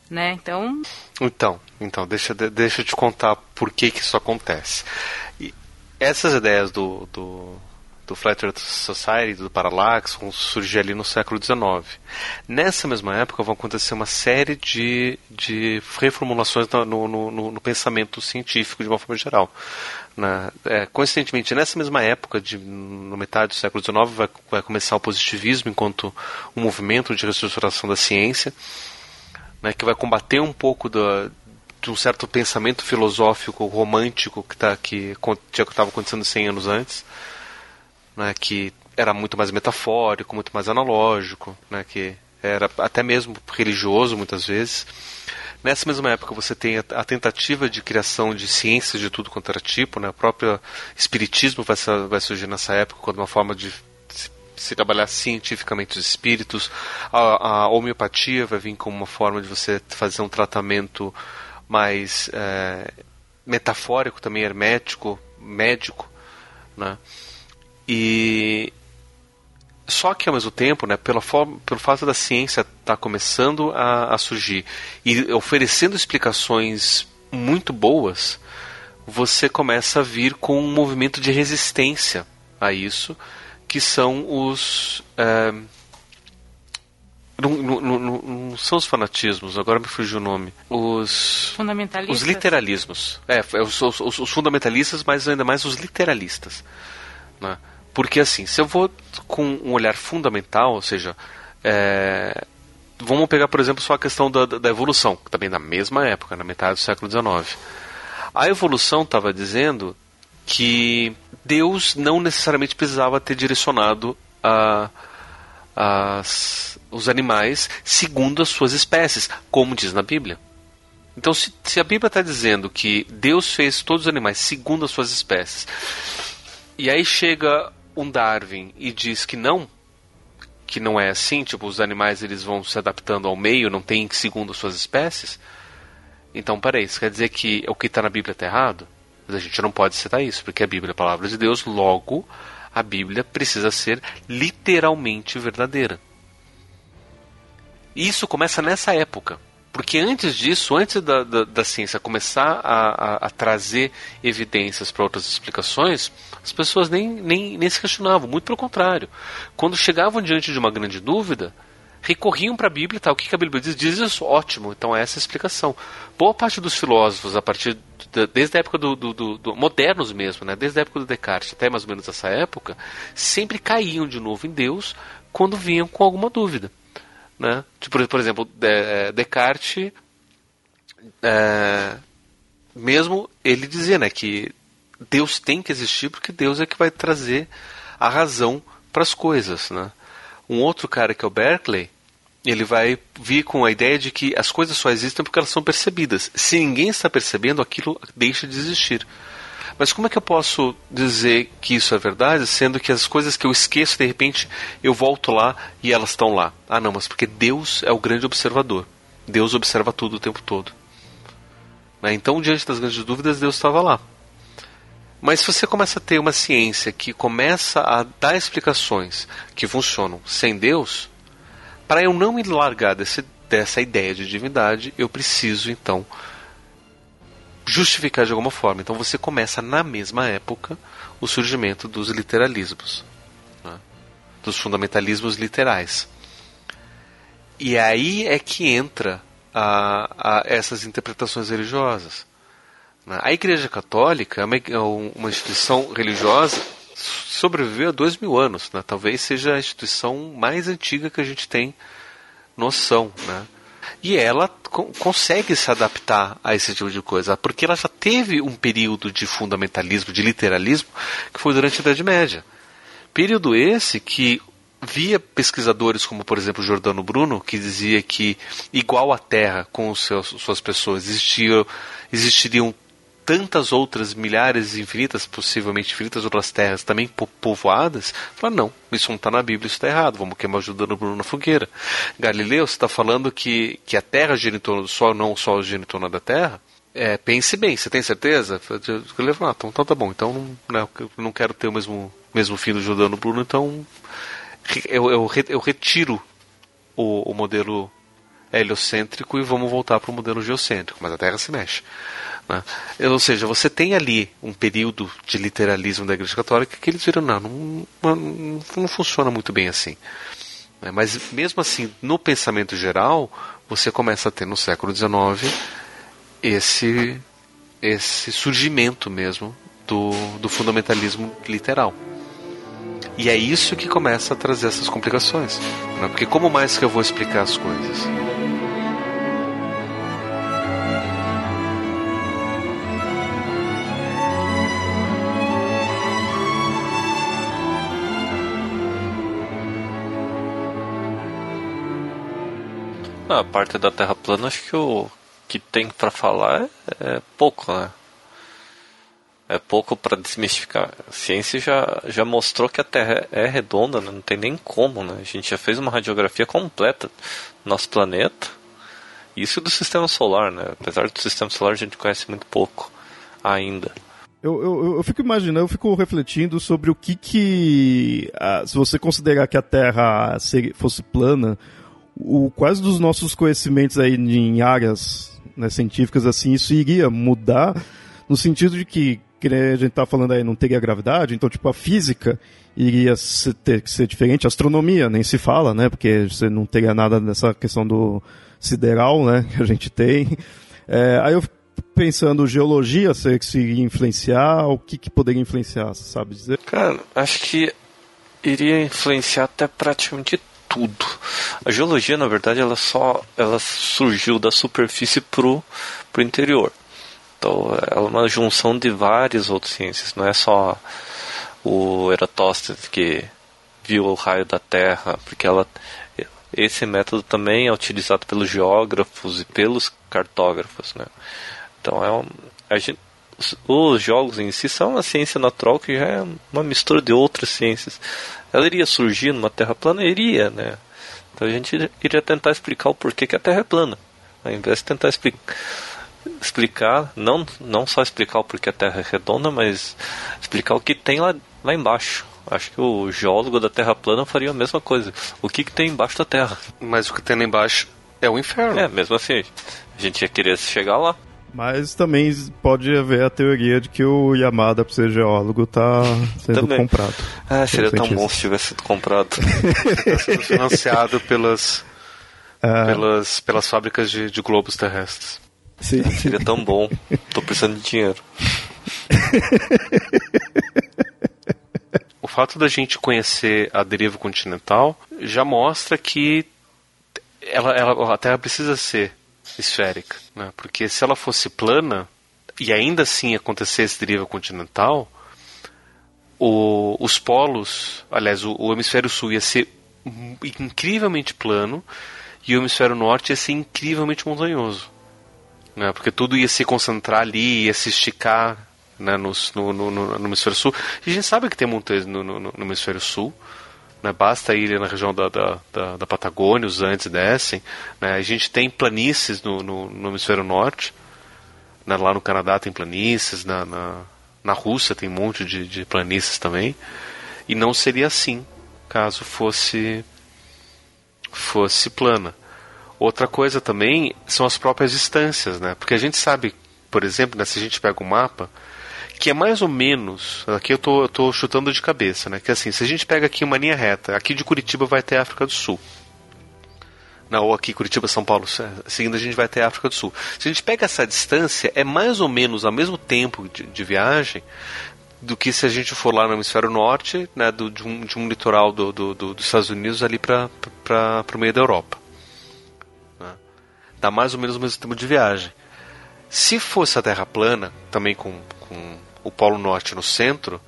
Né? Então... Então, então deixa, deixa eu te contar por que, que isso acontece. E essas ideias do, do do Flat Earth Society, do Parallax, vão surgir ali no século XIX. Nessa mesma época vão acontecer uma série de, de reformulações no, no, no, no pensamento científico de uma forma geral. Na, é, coincidentemente, nessa mesma época, de, no metade do século XIX, vai, vai começar o positivismo enquanto um movimento de reestruturação da ciência, né, que vai combater um pouco da, de um certo pensamento filosófico romântico que tá, que estava acontecendo 100 anos antes né, que era muito mais metafórico, muito mais analógico, né, que era até mesmo religioso muitas vezes. Nessa mesma época você tem a, tentativa de criação de ciências de tudo quanto era tipo, né? o próprio espiritismo vai, vai surgir nessa época como uma forma de se, trabalhar cientificamente os espíritos. A, a, homeopatia vai vir como uma forma de você fazer um tratamento mais é, metafórico, também hermético, médico, né? E só que ao mesmo tempo, né, pela forma, pelo fato da ciência estar tá começando a, a, surgir e oferecendo explicações muito boas, você começa a vir com um movimento de resistência a isso, que são os é, não, não, não, não, são os fanatismos, agora me fugiu o nome. Os. Fundamentalistas. Os literalismos. É, os, os, os fundamentalistas, mas ainda mais os literalistas. Né? Porque assim, se eu vou com um olhar fundamental, ou seja, é, vamos pegar, por exemplo, só a questão da, da evolução, também na mesma época, na metade do século XIX. A evolução estava dizendo que Deus não necessariamente precisava ter direcionado a, as, os animais segundo as suas espécies, como diz na Bíblia. Então, se, se a Bíblia está dizendo que Deus fez todos os animais segundo as suas espécies, e aí chega um Darwin e diz que não, que não é assim, tipo, os animais eles vão se adaptando ao meio, não tem segundo suas espécies. Então, peraí, isso quer dizer que o que está na Bíblia está errado? Mas a gente não pode citar isso, porque a Bíblia é a palavra de Deus, logo a Bíblia precisa ser literalmente verdadeira. E isso começa nessa época. Porque antes disso, antes da, da, da ciência começar a, a, a trazer evidências para outras explicações, as pessoas nem, nem, nem se questionavam, muito pelo contrário. Quando chegavam diante de uma grande dúvida, recorriam para a Bíblia, tá, o que, que a Bíblia diz? Diz isso, ótimo, então essa é a explicação. Boa parte dos filósofos, a partir de, desde a época do, do, do, do, modernos mesmo, né, desde a época do Descartes até mais ou menos essa época, sempre caíam de novo em Deus quando vinham com alguma dúvida. Né? Tipo, por exemplo, é, Descartes, é, mesmo ele dizia né, que Deus tem que existir porque Deus é que vai trazer a razão para as coisas. Né? Um outro cara que é o Berkeley, ele vai vir com a ideia de que as coisas só existem porque elas são percebidas. Se ninguém está percebendo, aquilo deixa de existir. Mas como é que eu posso dizer que isso é verdade, sendo que as coisas que eu esqueço, de repente, eu volto lá e elas estão lá? Ah, não, mas porque Deus é o grande observador. Deus observa tudo o tempo todo. Né? Então, diante das grandes dúvidas, Deus estava lá. Mas se você começa a ter uma ciência que começa a dar explicações que funcionam sem Deus, para eu não me largar desse, dessa ideia de divindade, eu preciso então justificar de alguma forma. Então você começa na mesma época o surgimento dos literalismos, né? dos fundamentalismos literais. E aí é que entra a, a essas interpretações religiosas. Né? A Igreja Católica é uma, é instituição religiosa sobreviveu há dois mil anos, né? talvez seja a instituição mais antiga que a gente tem noção, né? E ela co consegue se adaptar a esse tipo de coisa, porque ela já teve um período de fundamentalismo, de literalismo, que foi durante a Idade Média. Período esse que via pesquisadores como, por exemplo, Jordano Bruno, que dizia que igual a Terra com seus, suas pessoas existiam, existiriam tantas outras milhares infinitas, possivelmente infinitas outras terras também povoadas, fala, não, isso não está na Bíblia, isso está errado, vamos queimar ajudando o Bruno na fogueira. Galileu, você está falando que, que a Terra gira em torno do Sol, não o Sol gira em torno da Terra? É, pense bem, você tem certeza? Eu levo, ah, então, então tá bom, então não, né, não quero ter o mesmo, mesmo fim do Jordano Bruno, então eu, eu, eu retiro o, o modelo heliocêntrico e vamos voltar para o modelo geocêntrico, mas a Terra se mexe. Né? Ou seja, você tem ali um período de literalismo da Igreja Católica que eles viram, não, não, não, não funciona muito bem assim. Né? Mas mesmo assim, no pensamento geral, você começa a ter no século XIX esse, esse surgimento mesmo do, do fundamentalismo literal. E é isso que começa a trazer essas complicações. Né? Porque como mais que eu vou explicar as coisas? A parte da Terra plana, acho que o que tem para falar é, é, pouco, né? É pouco para desmistificar. A ciência já, já mostrou que a Terra é redonda, né? não tem nem como, né? A gente já fez uma radiografia completa do nosso planeta. Isso do sistema solar, né? Apesar do sistema solar a gente conhece muito pouco ainda. Eu, eu, eu fico imaginando, eu fico refletindo sobre o que que. Ah, se você considerar que a Terra fosse plana, o, quais dos nossos conhecimentos aí em áreas né, científicas assim, isso iria mudar no sentido de que, que a gente está falando aí, não teria gravidade, então tipo a física iria ser, ter que ser diferente, a astronomia nem se fala, né, porque você não teria nada nessa questão do sideral, né, [LAUGHS] que a gente tem. É, aí eu pensando, geologia, se iria influenciar, o que, que poderia influenciar, sabe dizer? Cara, acho que iria influenciar até praticamente tudo. A geologia, na verdade, ela só ela surgiu da superfície pro, pro interior. Então, ela é uma junção de várias outras ciências, não é só o Eratosthenes que viu o raio da Terra, porque ela esse método também é utilizado pelos geógrafos e pelos cartógrafos, né? Então é um, a gente, os jogos em si são uma ciência natural que já é uma mistura de outras ciências. Ela iria surgir numa Terra plana? Iria, né? Então a gente iria tentar explicar o porquê que a Terra é plana. Ao invés de tentar expli explicar, não, não só explicar o porquê a Terra é redonda, mas explicar o que tem lá, lá embaixo. Acho que o geólogo da Terra plana faria a mesma coisa. O que, que tem embaixo da Terra? Mas o que tem lá embaixo é o inferno. É, mesmo assim. A gente ia querer chegar lá. Mas também pode haver a teoria de que o Yamada, por ser geólogo, está sendo também. comprado. Ah, seria tão bom se tivesse sido comprado. [LAUGHS] Sendo financiado pelas, ah. pelas, pelas fábricas de, de globos terrestres. Sim. Ah, seria tão bom. Tô precisando de dinheiro. o fato da gente conhecer a deriva continental já mostra que ela, ela, a Terra precisa ser esférica, né? porque se ela fosse plana e ainda assim acontecesse deriva continental, o, os polos, aliás, o, o hemisfério sul ia ser incrivelmente plano e o hemisfério norte ia ser incrivelmente montanhoso. Né? Porque tudo ia se concentrar ali, ia se esticar né? no, no, no, no, hemisfério sul. E a gente sabe que tem montanhas no, no, no hemisfério sul. Né? Basta ir na região da, da, da, da Patagônia, os Andes descem. Né? A gente tem planícies no, no, no hemisfério norte. Né? Lá no Canadá tem planícies, na, na, na Rússia tem um monte de, de planícies também. E não seria assim caso fosse fosse plana. Outra coisa também são as próprias distâncias, né? Porque a gente sabe, por exemplo, né, se a gente pega um mapa, que é mais ou menos, aqui eu tô, eu tô chutando de cabeça, né? Que assim, se a gente pega aqui uma linha reta, aqui de Curitiba vai até a África do Sul. Não, ou aqui Curitiba, São Paulo, seguindo a gente vai até a África do Sul. Se a gente pega essa distância, é mais ou menos ao mesmo tempo de, de viagem do que se a gente for lá no hemisfério norte, né, do, de, um, de um litoral do, do, do, dos Estados Unidos ali para o meio da Europa. Né? Dá mais ou menos o mesmo tempo de viagem. Se fosse a Terra plana, também com, com o Polo Norte no centro,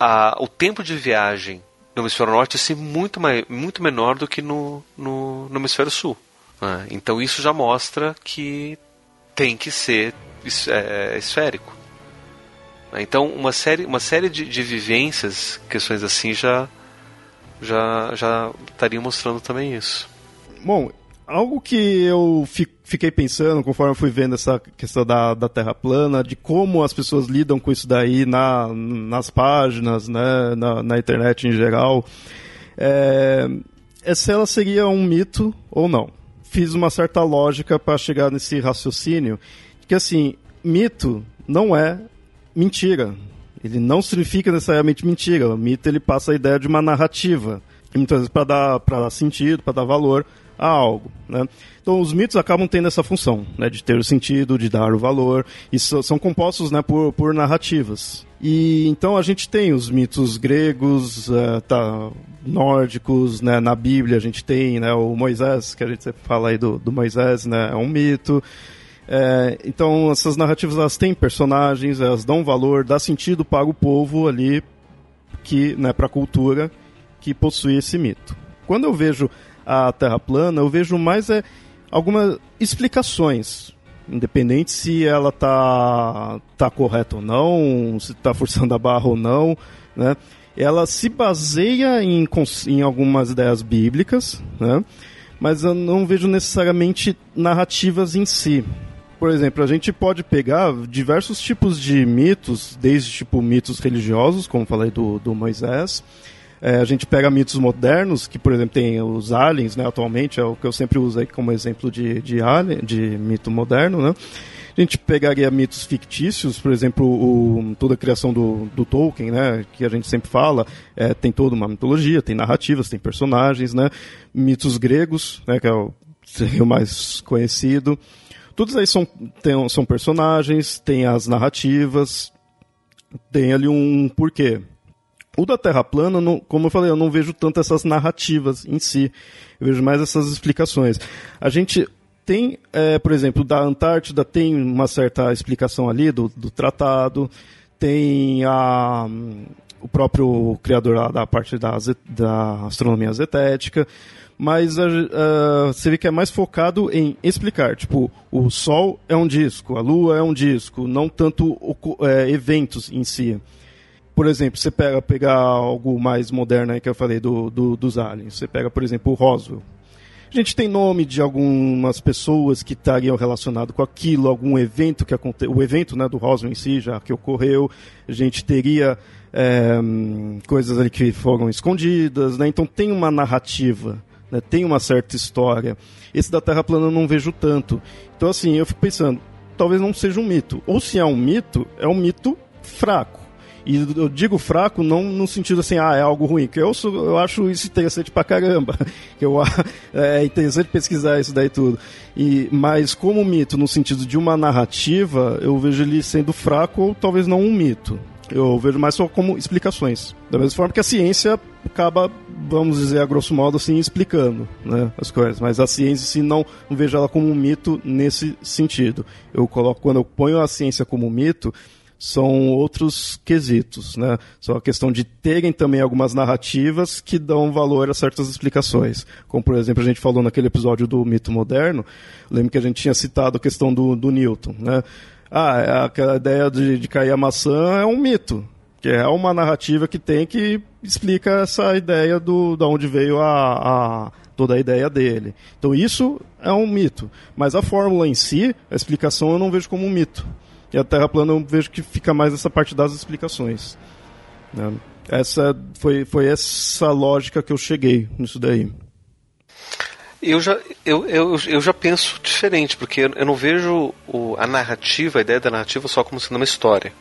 a, o tempo de viagem no hemisfério norte ia ser muito, mais, muito menor do que no, no, no hemisfério sul. Né? Então isso já mostra que tem que ser é, esférico. Então, uma série, uma série de, de vivências, questões assim, já, já, já estariam mostrando também isso. Bom, algo que eu fiquei pensando conforme fui vendo essa questão da, da Terra plana, de como as pessoas lidam com isso daí na, nas páginas, né, na, na internet em geral, é, é se ela seria um mito ou não. Fiz uma certa lógica para chegar nesse raciocínio, que assim, mito não é mentira. Ele não significa necessariamente mentira. O mito ele passa a ideia de uma narrativa, muitas vezes para dar, dar sentido, para dar valor a algo. Né? Então, os mitos acabam tendo essa função, né, de ter o sentido, de dar o valor, e so, são compostos né, por, por narrativas. E então a gente tem os mitos gregos, uh, tá, nórdicos, né, na Bíblia a gente tem né, o Moisés, que a gente sempre fala aí do, do Moisés, né, é um mito. É, então essas narrativas elas têm personagens, elas dão valor, dá sentido para o povo ali que, né, para a cultura que possui esse mito. Quando eu vejo a Terra plana, eu vejo mais é algumas explicações, independente se ela tá tá correta ou não, se está forçando a barra ou não, né? Ela se baseia em, em algumas ideias bíblicas, né? Mas eu não vejo necessariamente narrativas em si por exemplo, a gente pode pegar diversos tipos de mitos, desde tipo mitos religiosos, como falei do, do Moisés. É, a gente pega mitos modernos, que por exemplo tem os aliens, né, atualmente, é o que eu sempre uso aí como exemplo de, de, alien, de mito moderno, né? A gente pegaria mitos fictícios, por exemplo, o, toda a criação do, do Tolkien, né, que a gente sempre fala, é, tem toda uma mitologia, tem narrativas, tem personagens, né, mitos gregos, né, que é o, o mais conhecido. Todos aí são, tem, são personagens, tem as narrativas, tem ali um porquê. O da Terra plana, não, como eu falei, eu não vejo tanto essas narrativas em si. Eu vejo mais essas explicações. A gente tem, é, por exemplo, da Antártida tem uma certa explicação ali do, do tratado, tem a, o próprio criador da parte da, da astronomia zetética mas você vê que é mais focado em explicar. Tipo, o Sol é um disco, a Lua é um disco, não tanto é, eventos em si. Por exemplo, você pega pegar algo mais moderno aí que eu falei do, do, dos aliens. Você pega, por exemplo, o Roswell. A gente tem nome de algumas pessoas que estariam relacionado com aquilo, algum evento que aconteceu, o evento né, do Roswell em si já que ocorreu. A gente teria é, coisas ali que foram escondidas, né? Então tem uma narrativa né, tem uma certa história. Esse da Terra plana eu não vejo tanto. Então, assim, eu fico pensando, talvez não seja um mito. Ou se é um mito, é um mito fraco. E eu digo fraco não no sentido assim, ah, é algo ruim, que eu, sou, eu acho isso interessante pra caramba. [LAUGHS] Eu, é interessante pesquisar isso daí tudo. E, mas como mito, no sentido de uma narrativa, eu vejo ele sendo fraco ou talvez não um mito. Eu vejo mais só como explicações. Da mesma forma que a ciência acaba, vamos dizer, a grosso modo, assim, explicando né, as coisas. Mas a ciência, se não, não vejo ela como um mito nesse sentido. Eu coloco, quando eu ponho a ciência como um mito, são outros quesitos, né? São a questão de terem também algumas narrativas que dão valor a certas explicações. Como, por exemplo, a gente falou naquele episódio do mito moderno, lembro que a gente tinha citado a questão do, do Newton, né? Ah, é aquela ideia de, de cair a maçã é um mito, que é uma narrativa que tem que explica essa ideia do da onde veio a, a, toda a ideia dele. Então isso é um mito, mas a fórmula em si, a explicação eu não vejo como um mito. E a Terra plana eu vejo que fica mais essa parte das explicações. Né? Essa foi, foi essa lógica que eu cheguei nisso daí. Eu já, eu, eu, eu já penso diferente, porque eu não vejo o, a narrativa, a ideia da narrativa só como sendo uma história.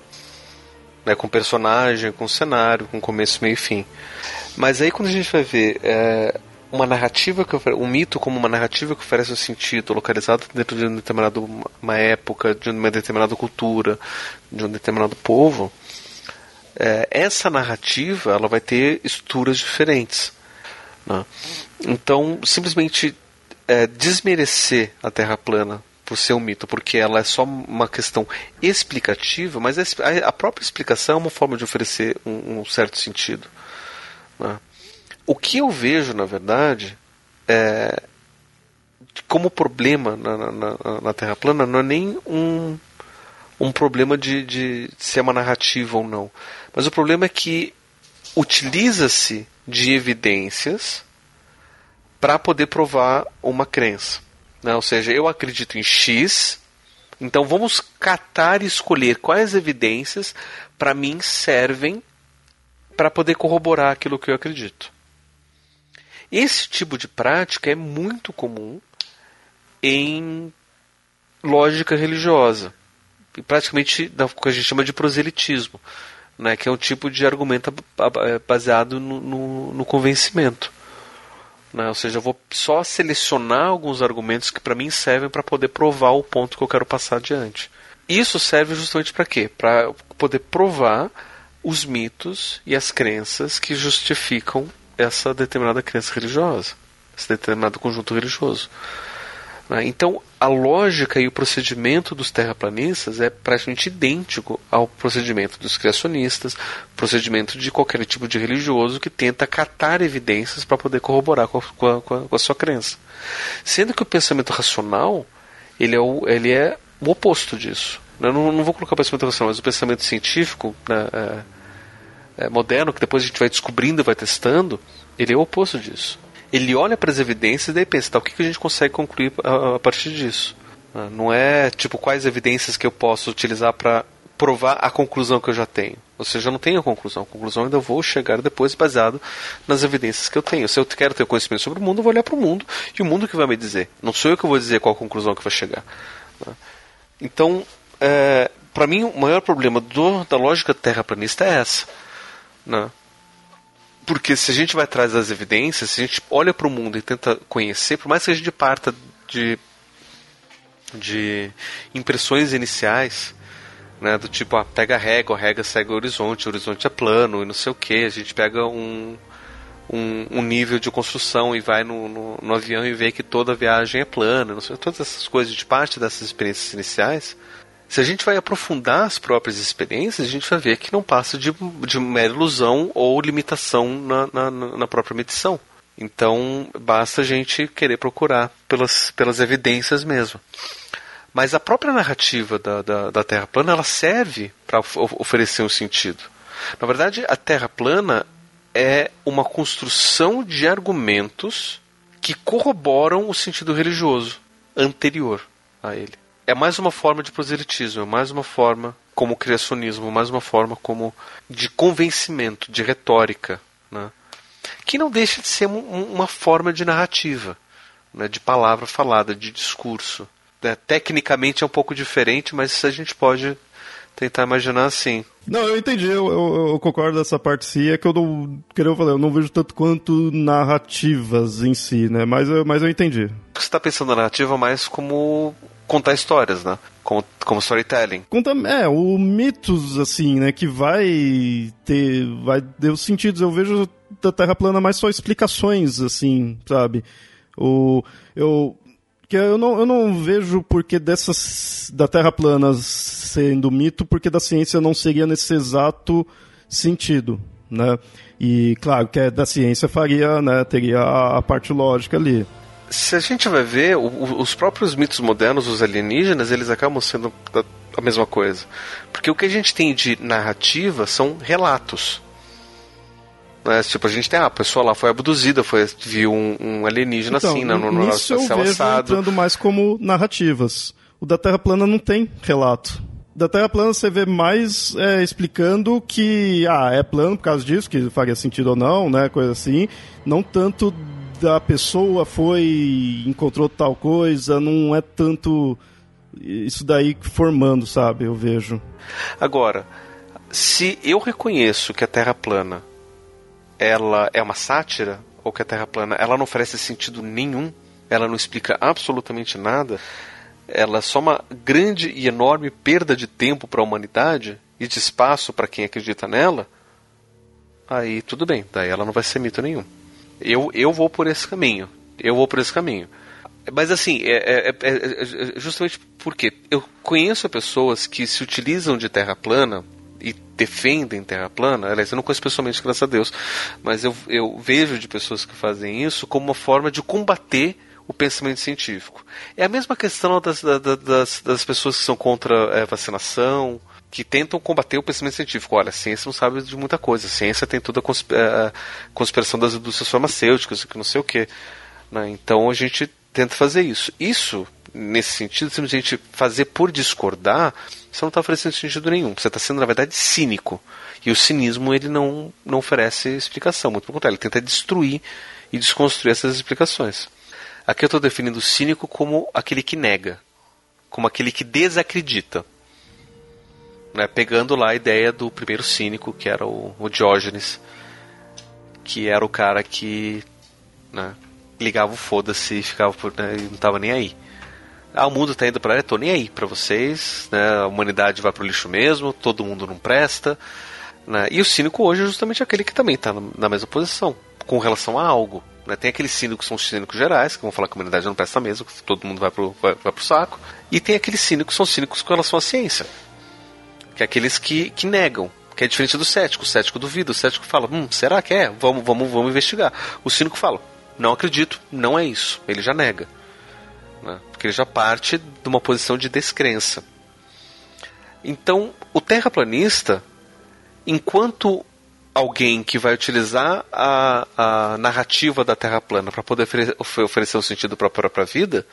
Né, com personagem, com cenário, com começo, meio e fim. Mas aí quando a gente vai ver é, uma narrativa que um mito como uma narrativa que oferece um sentido localizado dentro de uma determinada uma época, de uma determinada cultura, de um determinado povo, é, essa narrativa ela vai ter estruturas diferentes. Né? Então, simplesmente é, desmerecer a Terra plana por ser um mito, porque ela é só uma questão explicativa, mas a, própria explicação é uma forma de oferecer um, um certo sentido. Né? O que eu vejo, na verdade, é, como problema na, na, na, Terra plana não é nem um, um problema de, de ser uma narrativa ou não. Mas o problema é que utiliza-se de evidências para poder provar uma crença. Né? Ou seja, eu acredito em X, então vamos catar e escolher quais evidências para mim servem para poder corroborar aquilo que eu acredito. Esse tipo de prática é muito comum em lógica religiosa, e praticamente da que a gente chama de proselitismo, né, que é um tipo de argumento é, baseado no, no, no convencimento. Né, ou seja, eu vou só selecionar alguns argumentos que para mim servem para poder provar o ponto que eu quero passar adiante. Isso serve justamente para quê? Para poder provar os mitos e as crenças que justificam essa determinada crença religiosa, esse determinado conjunto religioso. Né? Então, a lógica e o procedimento dos terraplanistas é praticamente idêntico ao procedimento dos criacionistas, procedimento de qualquer tipo de religioso que tenta catar evidências para poder corroborar com a, com, a, com a, sua crença. Sendo que o pensamento racional ele é o, ele é o oposto disso. Eu não, não vou colocar o pensamento racional, mas o pensamento científico, né, é, moderno, que depois a gente vai descobrindo vai testando, ele é o oposto disso. Ele olha para as evidências e daí pensa, tá, o que, que a gente consegue concluir a, a partir disso? Ah, não é tipo quais evidências que eu posso utilizar para provar a conclusão que eu já tenho. Ou seja, eu não tenho a conclusão. A conclusão ainda vou chegar depois baseado nas evidências que eu tenho. Se eu quero ter conhecimento sobre o mundo, eu vou olhar para o mundo e o mundo que vai me dizer. Não sou eu que vou dizer qual a conclusão que vai chegar. Ah, então, é, para mim, o maior problema do, da lógica terraplanista é essa. Né? Porque se a gente vai atrás das evidências, se a gente olha para o mundo e tenta conhecer, por mais que a gente parta de, de impressões iniciais, né, do tipo, ah, pega a régua, a régua segue o horizonte, o horizonte é plano e não sei o que, a gente pega um, um, um, nível de construção e vai no, no, no, avião e vê que toda a viagem é plana, não sei, todas essas coisas de parte dessas experiências iniciais, se a gente vai aprofundar as próprias experiências, a gente vai ver que não passa de, de mera ilusão ou limitação na, na, na própria medição. Então, basta a gente querer procurar pelas, pelas evidências mesmo. Mas a própria narrativa da, da, da Terra plana ela serve para oferecer um sentido. Na verdade, a Terra plana é uma construção de argumentos que corroboram o sentido religioso anterior a ele é mais uma forma de proselitismo, é mais uma forma como criacionismo, mais uma forma como de convencimento, de retórica, né? que não deixa de ser um, uma forma de narrativa, né? de palavra falada, de discurso. Né? Tecnicamente é um pouco diferente, mas a gente pode tentar imaginar assim. Não, eu entendi, eu, eu, eu concordo dessa parte sim, é que eu não, que eu falei, eu não vejo tanto quanto narrativas em si, né, mas, eu, mas eu entendi. Você está pensando na narrativa mais como contar histórias, né? Como, como storytelling. Conta, é, o mitos, assim, né, que vai ter, vai ter os sentidos. Eu vejo da Terra plana mais só explicações, assim, sabe? O, eu, que eu não, eu não vejo porque dessas da Terra plana sendo mito porque da ciência não seria nesse exato sentido, né? E claro que é da ciência faria, né, teria a parte lógica ali. Se a gente vai ver, o, os próprios mitos modernos, os alienígenas, eles acabam sendo a, mesma coisa. Porque o que a gente tem de narrativa são relatos. Né? Tipo, a gente tem, ah, a pessoa lá foi abduzida, foi, viu um, um alienígena então, assim, no, no, no isso eu vejo entrando mais como narrativas. O da Terra plana não tem relato. Da Terra plana você vê mais é, explicando que, ah, é plano por causa disso, que faria sentido ou não, né, coisa assim. Não tanto da pessoa foi, encontrou tal coisa, não é tanto isso daí formando, sabe, eu vejo. Agora, se eu reconheço que a Terra plana ela é uma sátira, ou que a Terra plana ela não oferece sentido nenhum, ela não explica absolutamente nada, ela é só uma grande e enorme perda de tempo para a humanidade e de espaço para quem acredita nela, aí tudo bem, daí ela não vai ser mito nenhum. Eu, eu vou por esse caminho. Eu vou por esse caminho. Mas assim, é, é, é, é justamente porque eu conheço pessoas que se utilizam de terra plana e defendem terra plana, aliás, eu não conheço pessoalmente, graças a Deus, mas eu, eu vejo de pessoas que fazem isso como uma forma de combater o pensamento científico. É a mesma questão das, das, das pessoas que são contra a é, vacinação, que tentam combater o pensamento científico. Olha, a ciência não sabe de muita coisa. A ciência tem toda a é, conspiração das indústrias farmacêuticas, que não sei o quê. Né? Então a gente tenta fazer isso. Isso, nesse sentido, simplesmente fazer por discordar, você não está oferecendo sentido nenhum. Você está sendo, na verdade, cínico. E o cinismo ele não, não oferece explicação, muito pelo contrário, ele tenta destruir e desconstruir essas explicações. Aqui eu estou definindo o cínico como aquele que nega, como aquele que desacredita. Né, pegando lá a ideia do primeiro cínico, que era o, o Diógenes, que era o cara que né, ligava o foda-se e ficava por, né, não estava nem aí. Ah, o mundo está indo para lá, nem aí para vocês, né? A humanidade vai pro lixo mesmo, todo mundo não presta, né? E o cínico hoje é justamente aquele que também está na mesma posição com relação a algo. Né? Tem aqueles cínicos que são os cínicos gerais, que vão falar que a humanidade não presta mesmo, que todo mundo vai pro, vai, vai saco. E tem aqueles cínicos que são cínicos com relação à ciência. Que é aqueles que, que negam, que é diferente do cético. O cético duvida, o cético fala, hum, será que é? Vamos, vamos, vamos investigar. O cínico fala, não acredito, não é isso. Ele já nega. Né? Porque ele já parte de uma posição de descrença. Então, o terraplanista, enquanto alguém que vai utilizar a, a narrativa da Terra plana para poder oferecer, oferecer um sentido para a própria vida,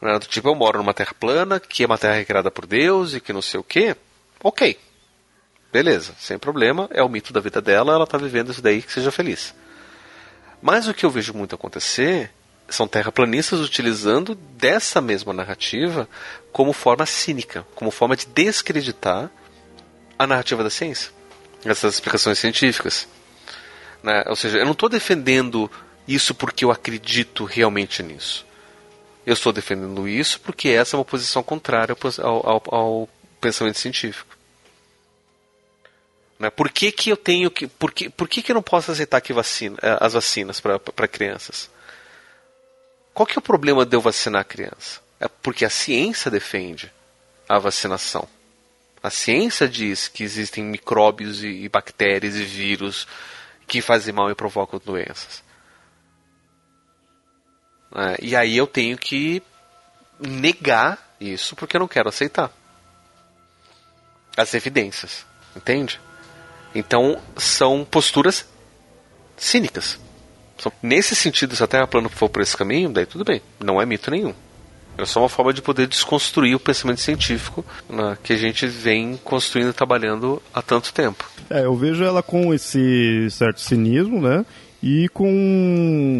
né? do tipo, eu moro numa Terra plana, que é uma Terra criada por Deus e que não sei o que, ok. Beleza, sem problema, é o mito da vida dela, ela está vivendo isso daí, que seja feliz. Mas o que eu vejo muito acontecer são terraplanistas utilizando dessa mesma narrativa como forma cínica, como forma de descreditar a narrativa da ciência, essas explicações científicas. Né? Ou seja, eu não estou defendendo isso porque eu acredito realmente nisso. Eu estou defendendo isso porque essa é uma posição contrária ao, ao, ao pensamento científico. Né? Por que, que eu tenho que. Por que, por que, que eu não posso aceitar que vacina, eh, as vacinas para crianças? Qual que é o problema de eu vacinar a criança? É porque a ciência defende a vacinação. A ciência diz que existem micróbios e, bactérias e vírus que fazem mal e provocam doenças. É, e aí eu tenho que negar isso porque eu não quero aceitar as evidências. Entende? Então, são posturas cínicas. Nesse sentido, se a Terra plana for por esse caminho, daí tudo bem, não é mito nenhum. É só uma forma de poder desconstruir o pensamento científico né, que a gente vem construindo e trabalhando há tanto tempo. É, eu vejo ela com esse certo cinismo, né? E com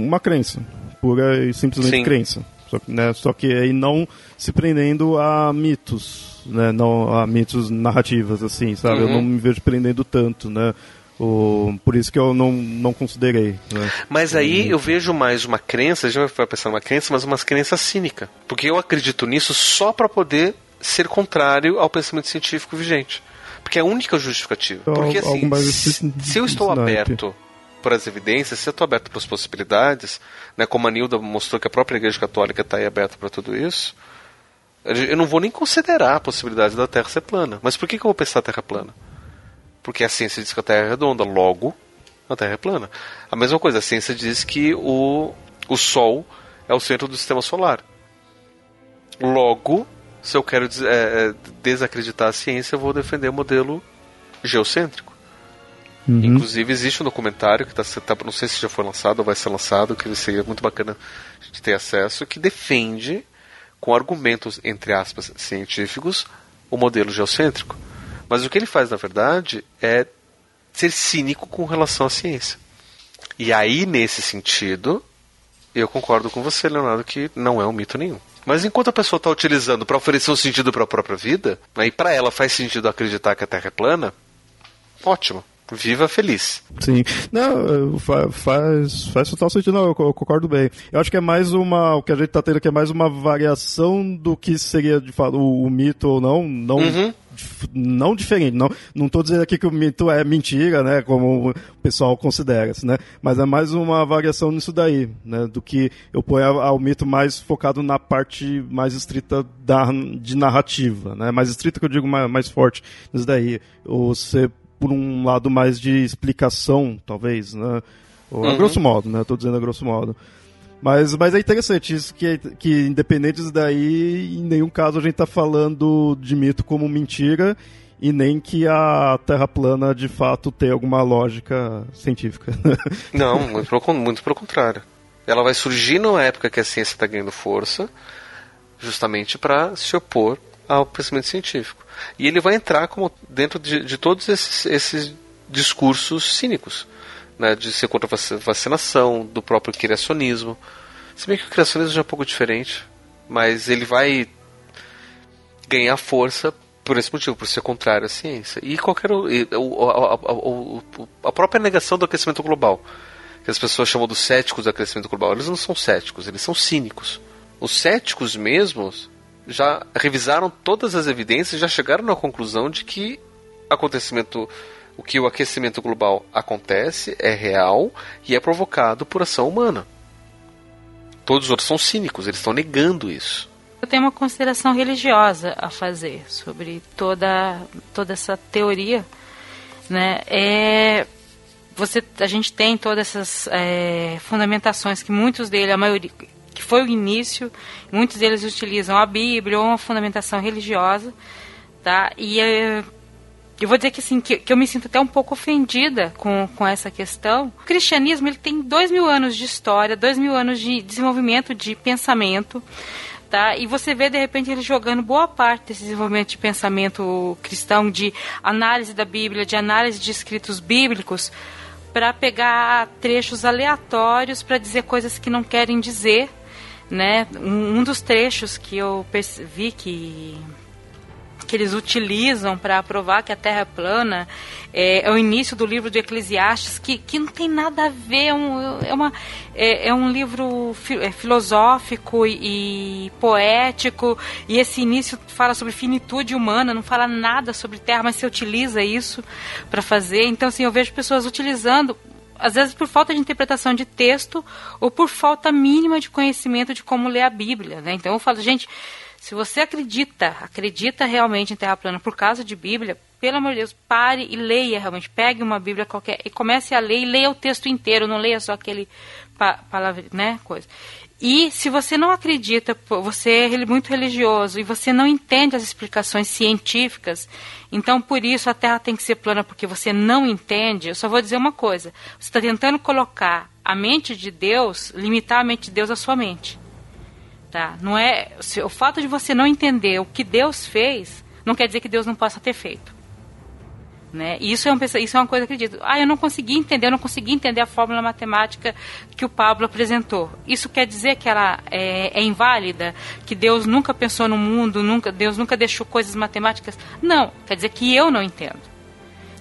uma crença, pura e simplesmente Sim. crença. Só, né, só que aí não se prendendo a mitos, né? Não a mitos narrativas, assim, sabe? Uhum. Eu não me vejo prendendo tanto, né? O, por isso que eu não, não considerei. Né? Mas aí eu vejo mais uma crença, a gente vai pensar numa crença, mas uma crença cínica. Porque eu acredito nisso só para poder ser contrário ao pensamento científico vigente. Porque é a única justificativa. Então, Porque assim, se, se eu estou aberto para as evidências, se eu estou aberto para as possibilidades, né, como a Nilda mostrou que a própria Igreja Católica está aí aberta para tudo isso, Eu não vou nem considerar a possibilidade da Terra ser plana. Mas por que, que eu vou pensar a Terra plana? Porque a ciência diz que a Terra é redonda, logo a Terra é plana. A mesma coisa, a ciência diz que o, o Sol é o centro do sistema solar. Logo, se eu quero é, desacreditar a ciência, eu vou defender o modelo geocêntrico. Uhum. Inclusive, existe um documentário que tá, tá, não sei se já foi lançado ou vai ser lançado, que seria muito bacana de ter acesso, que defende, com argumentos, entre aspas, científicos, o modelo geocêntrico. Mas o que ele faz, na verdade, é ser cínico com relação à ciência. E aí, nesse sentido, eu concordo com você, Leonardo, que não é um mito nenhum. Mas enquanto a pessoa está utilizando para oferecer um sentido para a própria vida, aí para ela faz sentido acreditar que a Terra é plana, ótimo. Viva feliz. Sim. Não, faz, faz total sentido, não, eu concordo bem. Eu acho que é mais uma. O que a gente está tendo aqui é mais uma variação do que seria de fato o, o mito ou não. Não, uhum. não diferente. Não, não tô dizendo aqui que o mito é mentira, né? Como o pessoal considera, né? Mas é mais uma variação nisso daí, né? Do que eu ponho ao mito mais focado na parte mais estrita da, de narrativa, né? Mais estrita que eu digo mais, mais forte nisso daí. Você por um lado mais de explicação, talvez, né? Ou, uhum. A grosso modo, né? Estou dizendo a grosso modo. Mas, mas é interessante isso, que, que independente disso daí, em nenhum caso a gente está falando de mito como mentira e nem que a Terra plana de fato tem alguma lógica científica. [LAUGHS] Não, muito pelo, muito pelo contrário. Ela vai surgir numa época que a ciência está ganhando força, justamente para se opor ao pensamento científico. E ele vai entrar como dentro de, de todos esses, esses discursos cínicos, né, de ser contra a vacinação, do próprio criacionismo. Se bem que o criacionismo já é um pouco diferente, mas ele vai ganhar força por esse motivo, por ser contrário à ciência. E qualquer e, a, a, a, própria negação do aquecimento global, que as pessoas chamam dos céticos do aquecimento global, eles não são céticos, eles são cínicos. Os céticos mesmos já revisaram todas as evidências, já chegaram à conclusão de que acontecimento, o que o aquecimento global acontece é real e é provocado por ação humana. Todos os outros são cínicos, eles estão negando isso. Eu tenho uma consideração religiosa a fazer sobre toda, toda essa teoria, né? É, você, a gente tem todas essas é, fundamentações que muitos deles, a maioria, que foi o início. Muitos deles utilizam a Bíblia ou uma fundamentação religiosa, tá? E uh, eu vou dizer que assim que, que, eu me sinto até um pouco ofendida com, com essa questão. O cristianismo ele tem dois mil anos de história, dois mil anos de desenvolvimento de pensamento. Tá? E você vê de repente ele jogando boa parte desse desenvolvimento de pensamento cristão, de análise da Bíblia, de análise de escritos bíblicos, para pegar trechos aleatórios para dizer coisas que não querem dizer, né? Um, um dos trechos que eu vi que que eles utilizam para provar que a Terra é plana é, é, o início do livro de Eclesiastes, que, que não tem nada a ver, é um, é uma, é, é um livro fi, é filosófico e, e, poético, e esse início fala sobre finitude humana, não fala nada sobre Terra, mas se utiliza isso para fazer. Então, assim, eu vejo pessoas utilizando às vezes por falta de interpretação de texto ou por falta mínima de conhecimento de como ler a Bíblia, né? Então eu falo, gente, se você acredita, acredita realmente em Terra plana por causa de Bíblia, pelo amor de Deus, pare e leia realmente. Pegue uma Bíblia qualquer e comece a ler e leia o texto inteiro, não leia só aquele pa palavra, né, coisa. E se você não acredita, você é muito religioso e você não entende as explicações científicas, então por isso a Terra tem que ser plana porque você não entende. Eu só vou dizer uma coisa: você está tentando colocar a mente de Deus, limitar a mente de Deus à sua mente. Tá? Não é o fato de você não entender o que Deus fez, não quer dizer que Deus não possa ter feito. Né? E isso é, uma, isso é uma coisa que eu acredito. Ah, eu não consegui entender, eu não consegui entender a fórmula matemática que o Pablo apresentou. Isso quer dizer que ela é, é inválida? Que Deus nunca pensou no mundo, nunca, Deus nunca deixou coisas matemáticas? Não, quer dizer que eu não entendo.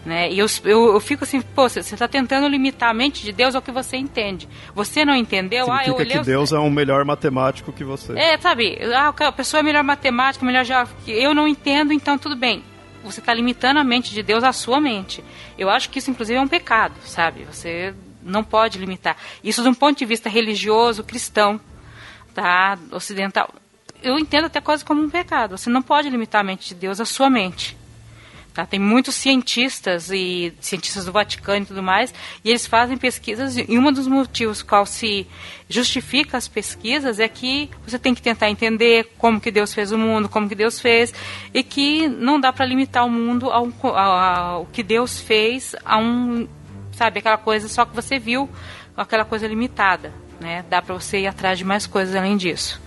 Né? E eu, eu, eu fico assim, pô, você está tentando limitar a mente de Deus ao que você entende. Você não entendeu? Significa ah, eu olhei que Deus é um melhor matemático que você. É, sabe? Ah, a pessoa é melhor matemática, melhor já. Eu não entendo, então tudo bem você está limitando a mente de Deus à sua mente. Eu acho que isso, inclusive, é um pecado, sabe? Você não pode limitar. Isso de um ponto de vista religioso, cristão, tá? Ocidental. eu entendo até quase como um pecado. Você não pode limitar a mente de Deus à sua mente. Tá? Tem muitos cientistas e cientistas do Vaticano e tudo mais, e eles fazem pesquisas, e um dos motivos qual se justifica as pesquisas é que você tem que tentar entender como que Deus fez o mundo, como que Deus fez, e que não dá para limitar o mundo ao, ao, ao que Deus fez a um, sabe, aquela coisa só que você viu, aquela coisa limitada, né? Dá para você ir atrás de mais coisas além disso.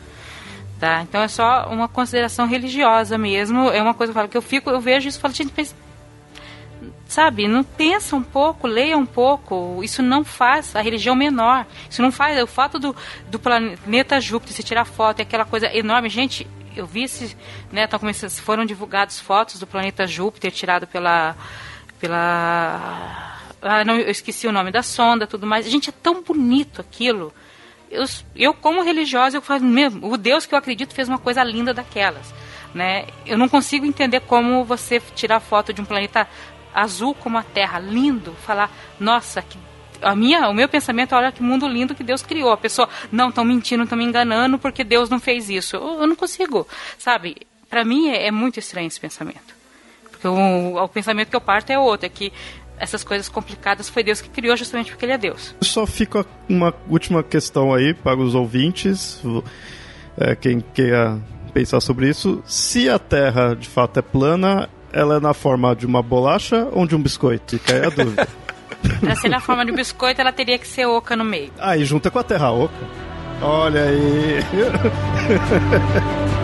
Tá? Então é só uma consideração religiosa mesmo. É uma coisa que eu, falo, que eu fico, eu vejo isso e falo, gente, sabe, não pensa um pouco, leia um pouco. Isso não faz a religião menor. Isso não faz. O fato do, do planeta Júpiter se tirar foto é aquela coisa enorme. Gente, eu vi se, né, tá foram divulgadas fotos do planeta Júpiter tirado pela pela ah, não, eu esqueci o nome da sonda, tudo mais. Gente, é tão bonito aquilo eu, eu como religiosa, eu falo, mesmo, o Deus que eu acredito fez uma coisa linda daquelas. Né? Eu não consigo entender como você tirar foto de um planeta azul como a Terra, lindo, falar, nossa, que a minha, o meu pensamento é, olha que mundo lindo que Deus criou. A pessoa, não, estão mentindo, estão me enganando porque Deus não fez isso. Eu, eu não consigo, sabe? Para mim é, é, muito estranho esse pensamento. Porque o, o pensamento que eu parto é outro, é que essas coisas complicadas foi Deus que criou justamente porque ele é Deus. Só fica uma última questão aí para os ouvintes, é, quem queira pensar sobre isso. Se a Terra de fato é plana, ela é na forma de uma bolacha ou de um biscoito? Fica aí a dúvida. [LAUGHS] pra ser na forma de um biscoito, ela teria que ser oca no meio. Ah, e junta com a Terra oca. Olha aí. [LAUGHS]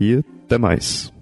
e até mais.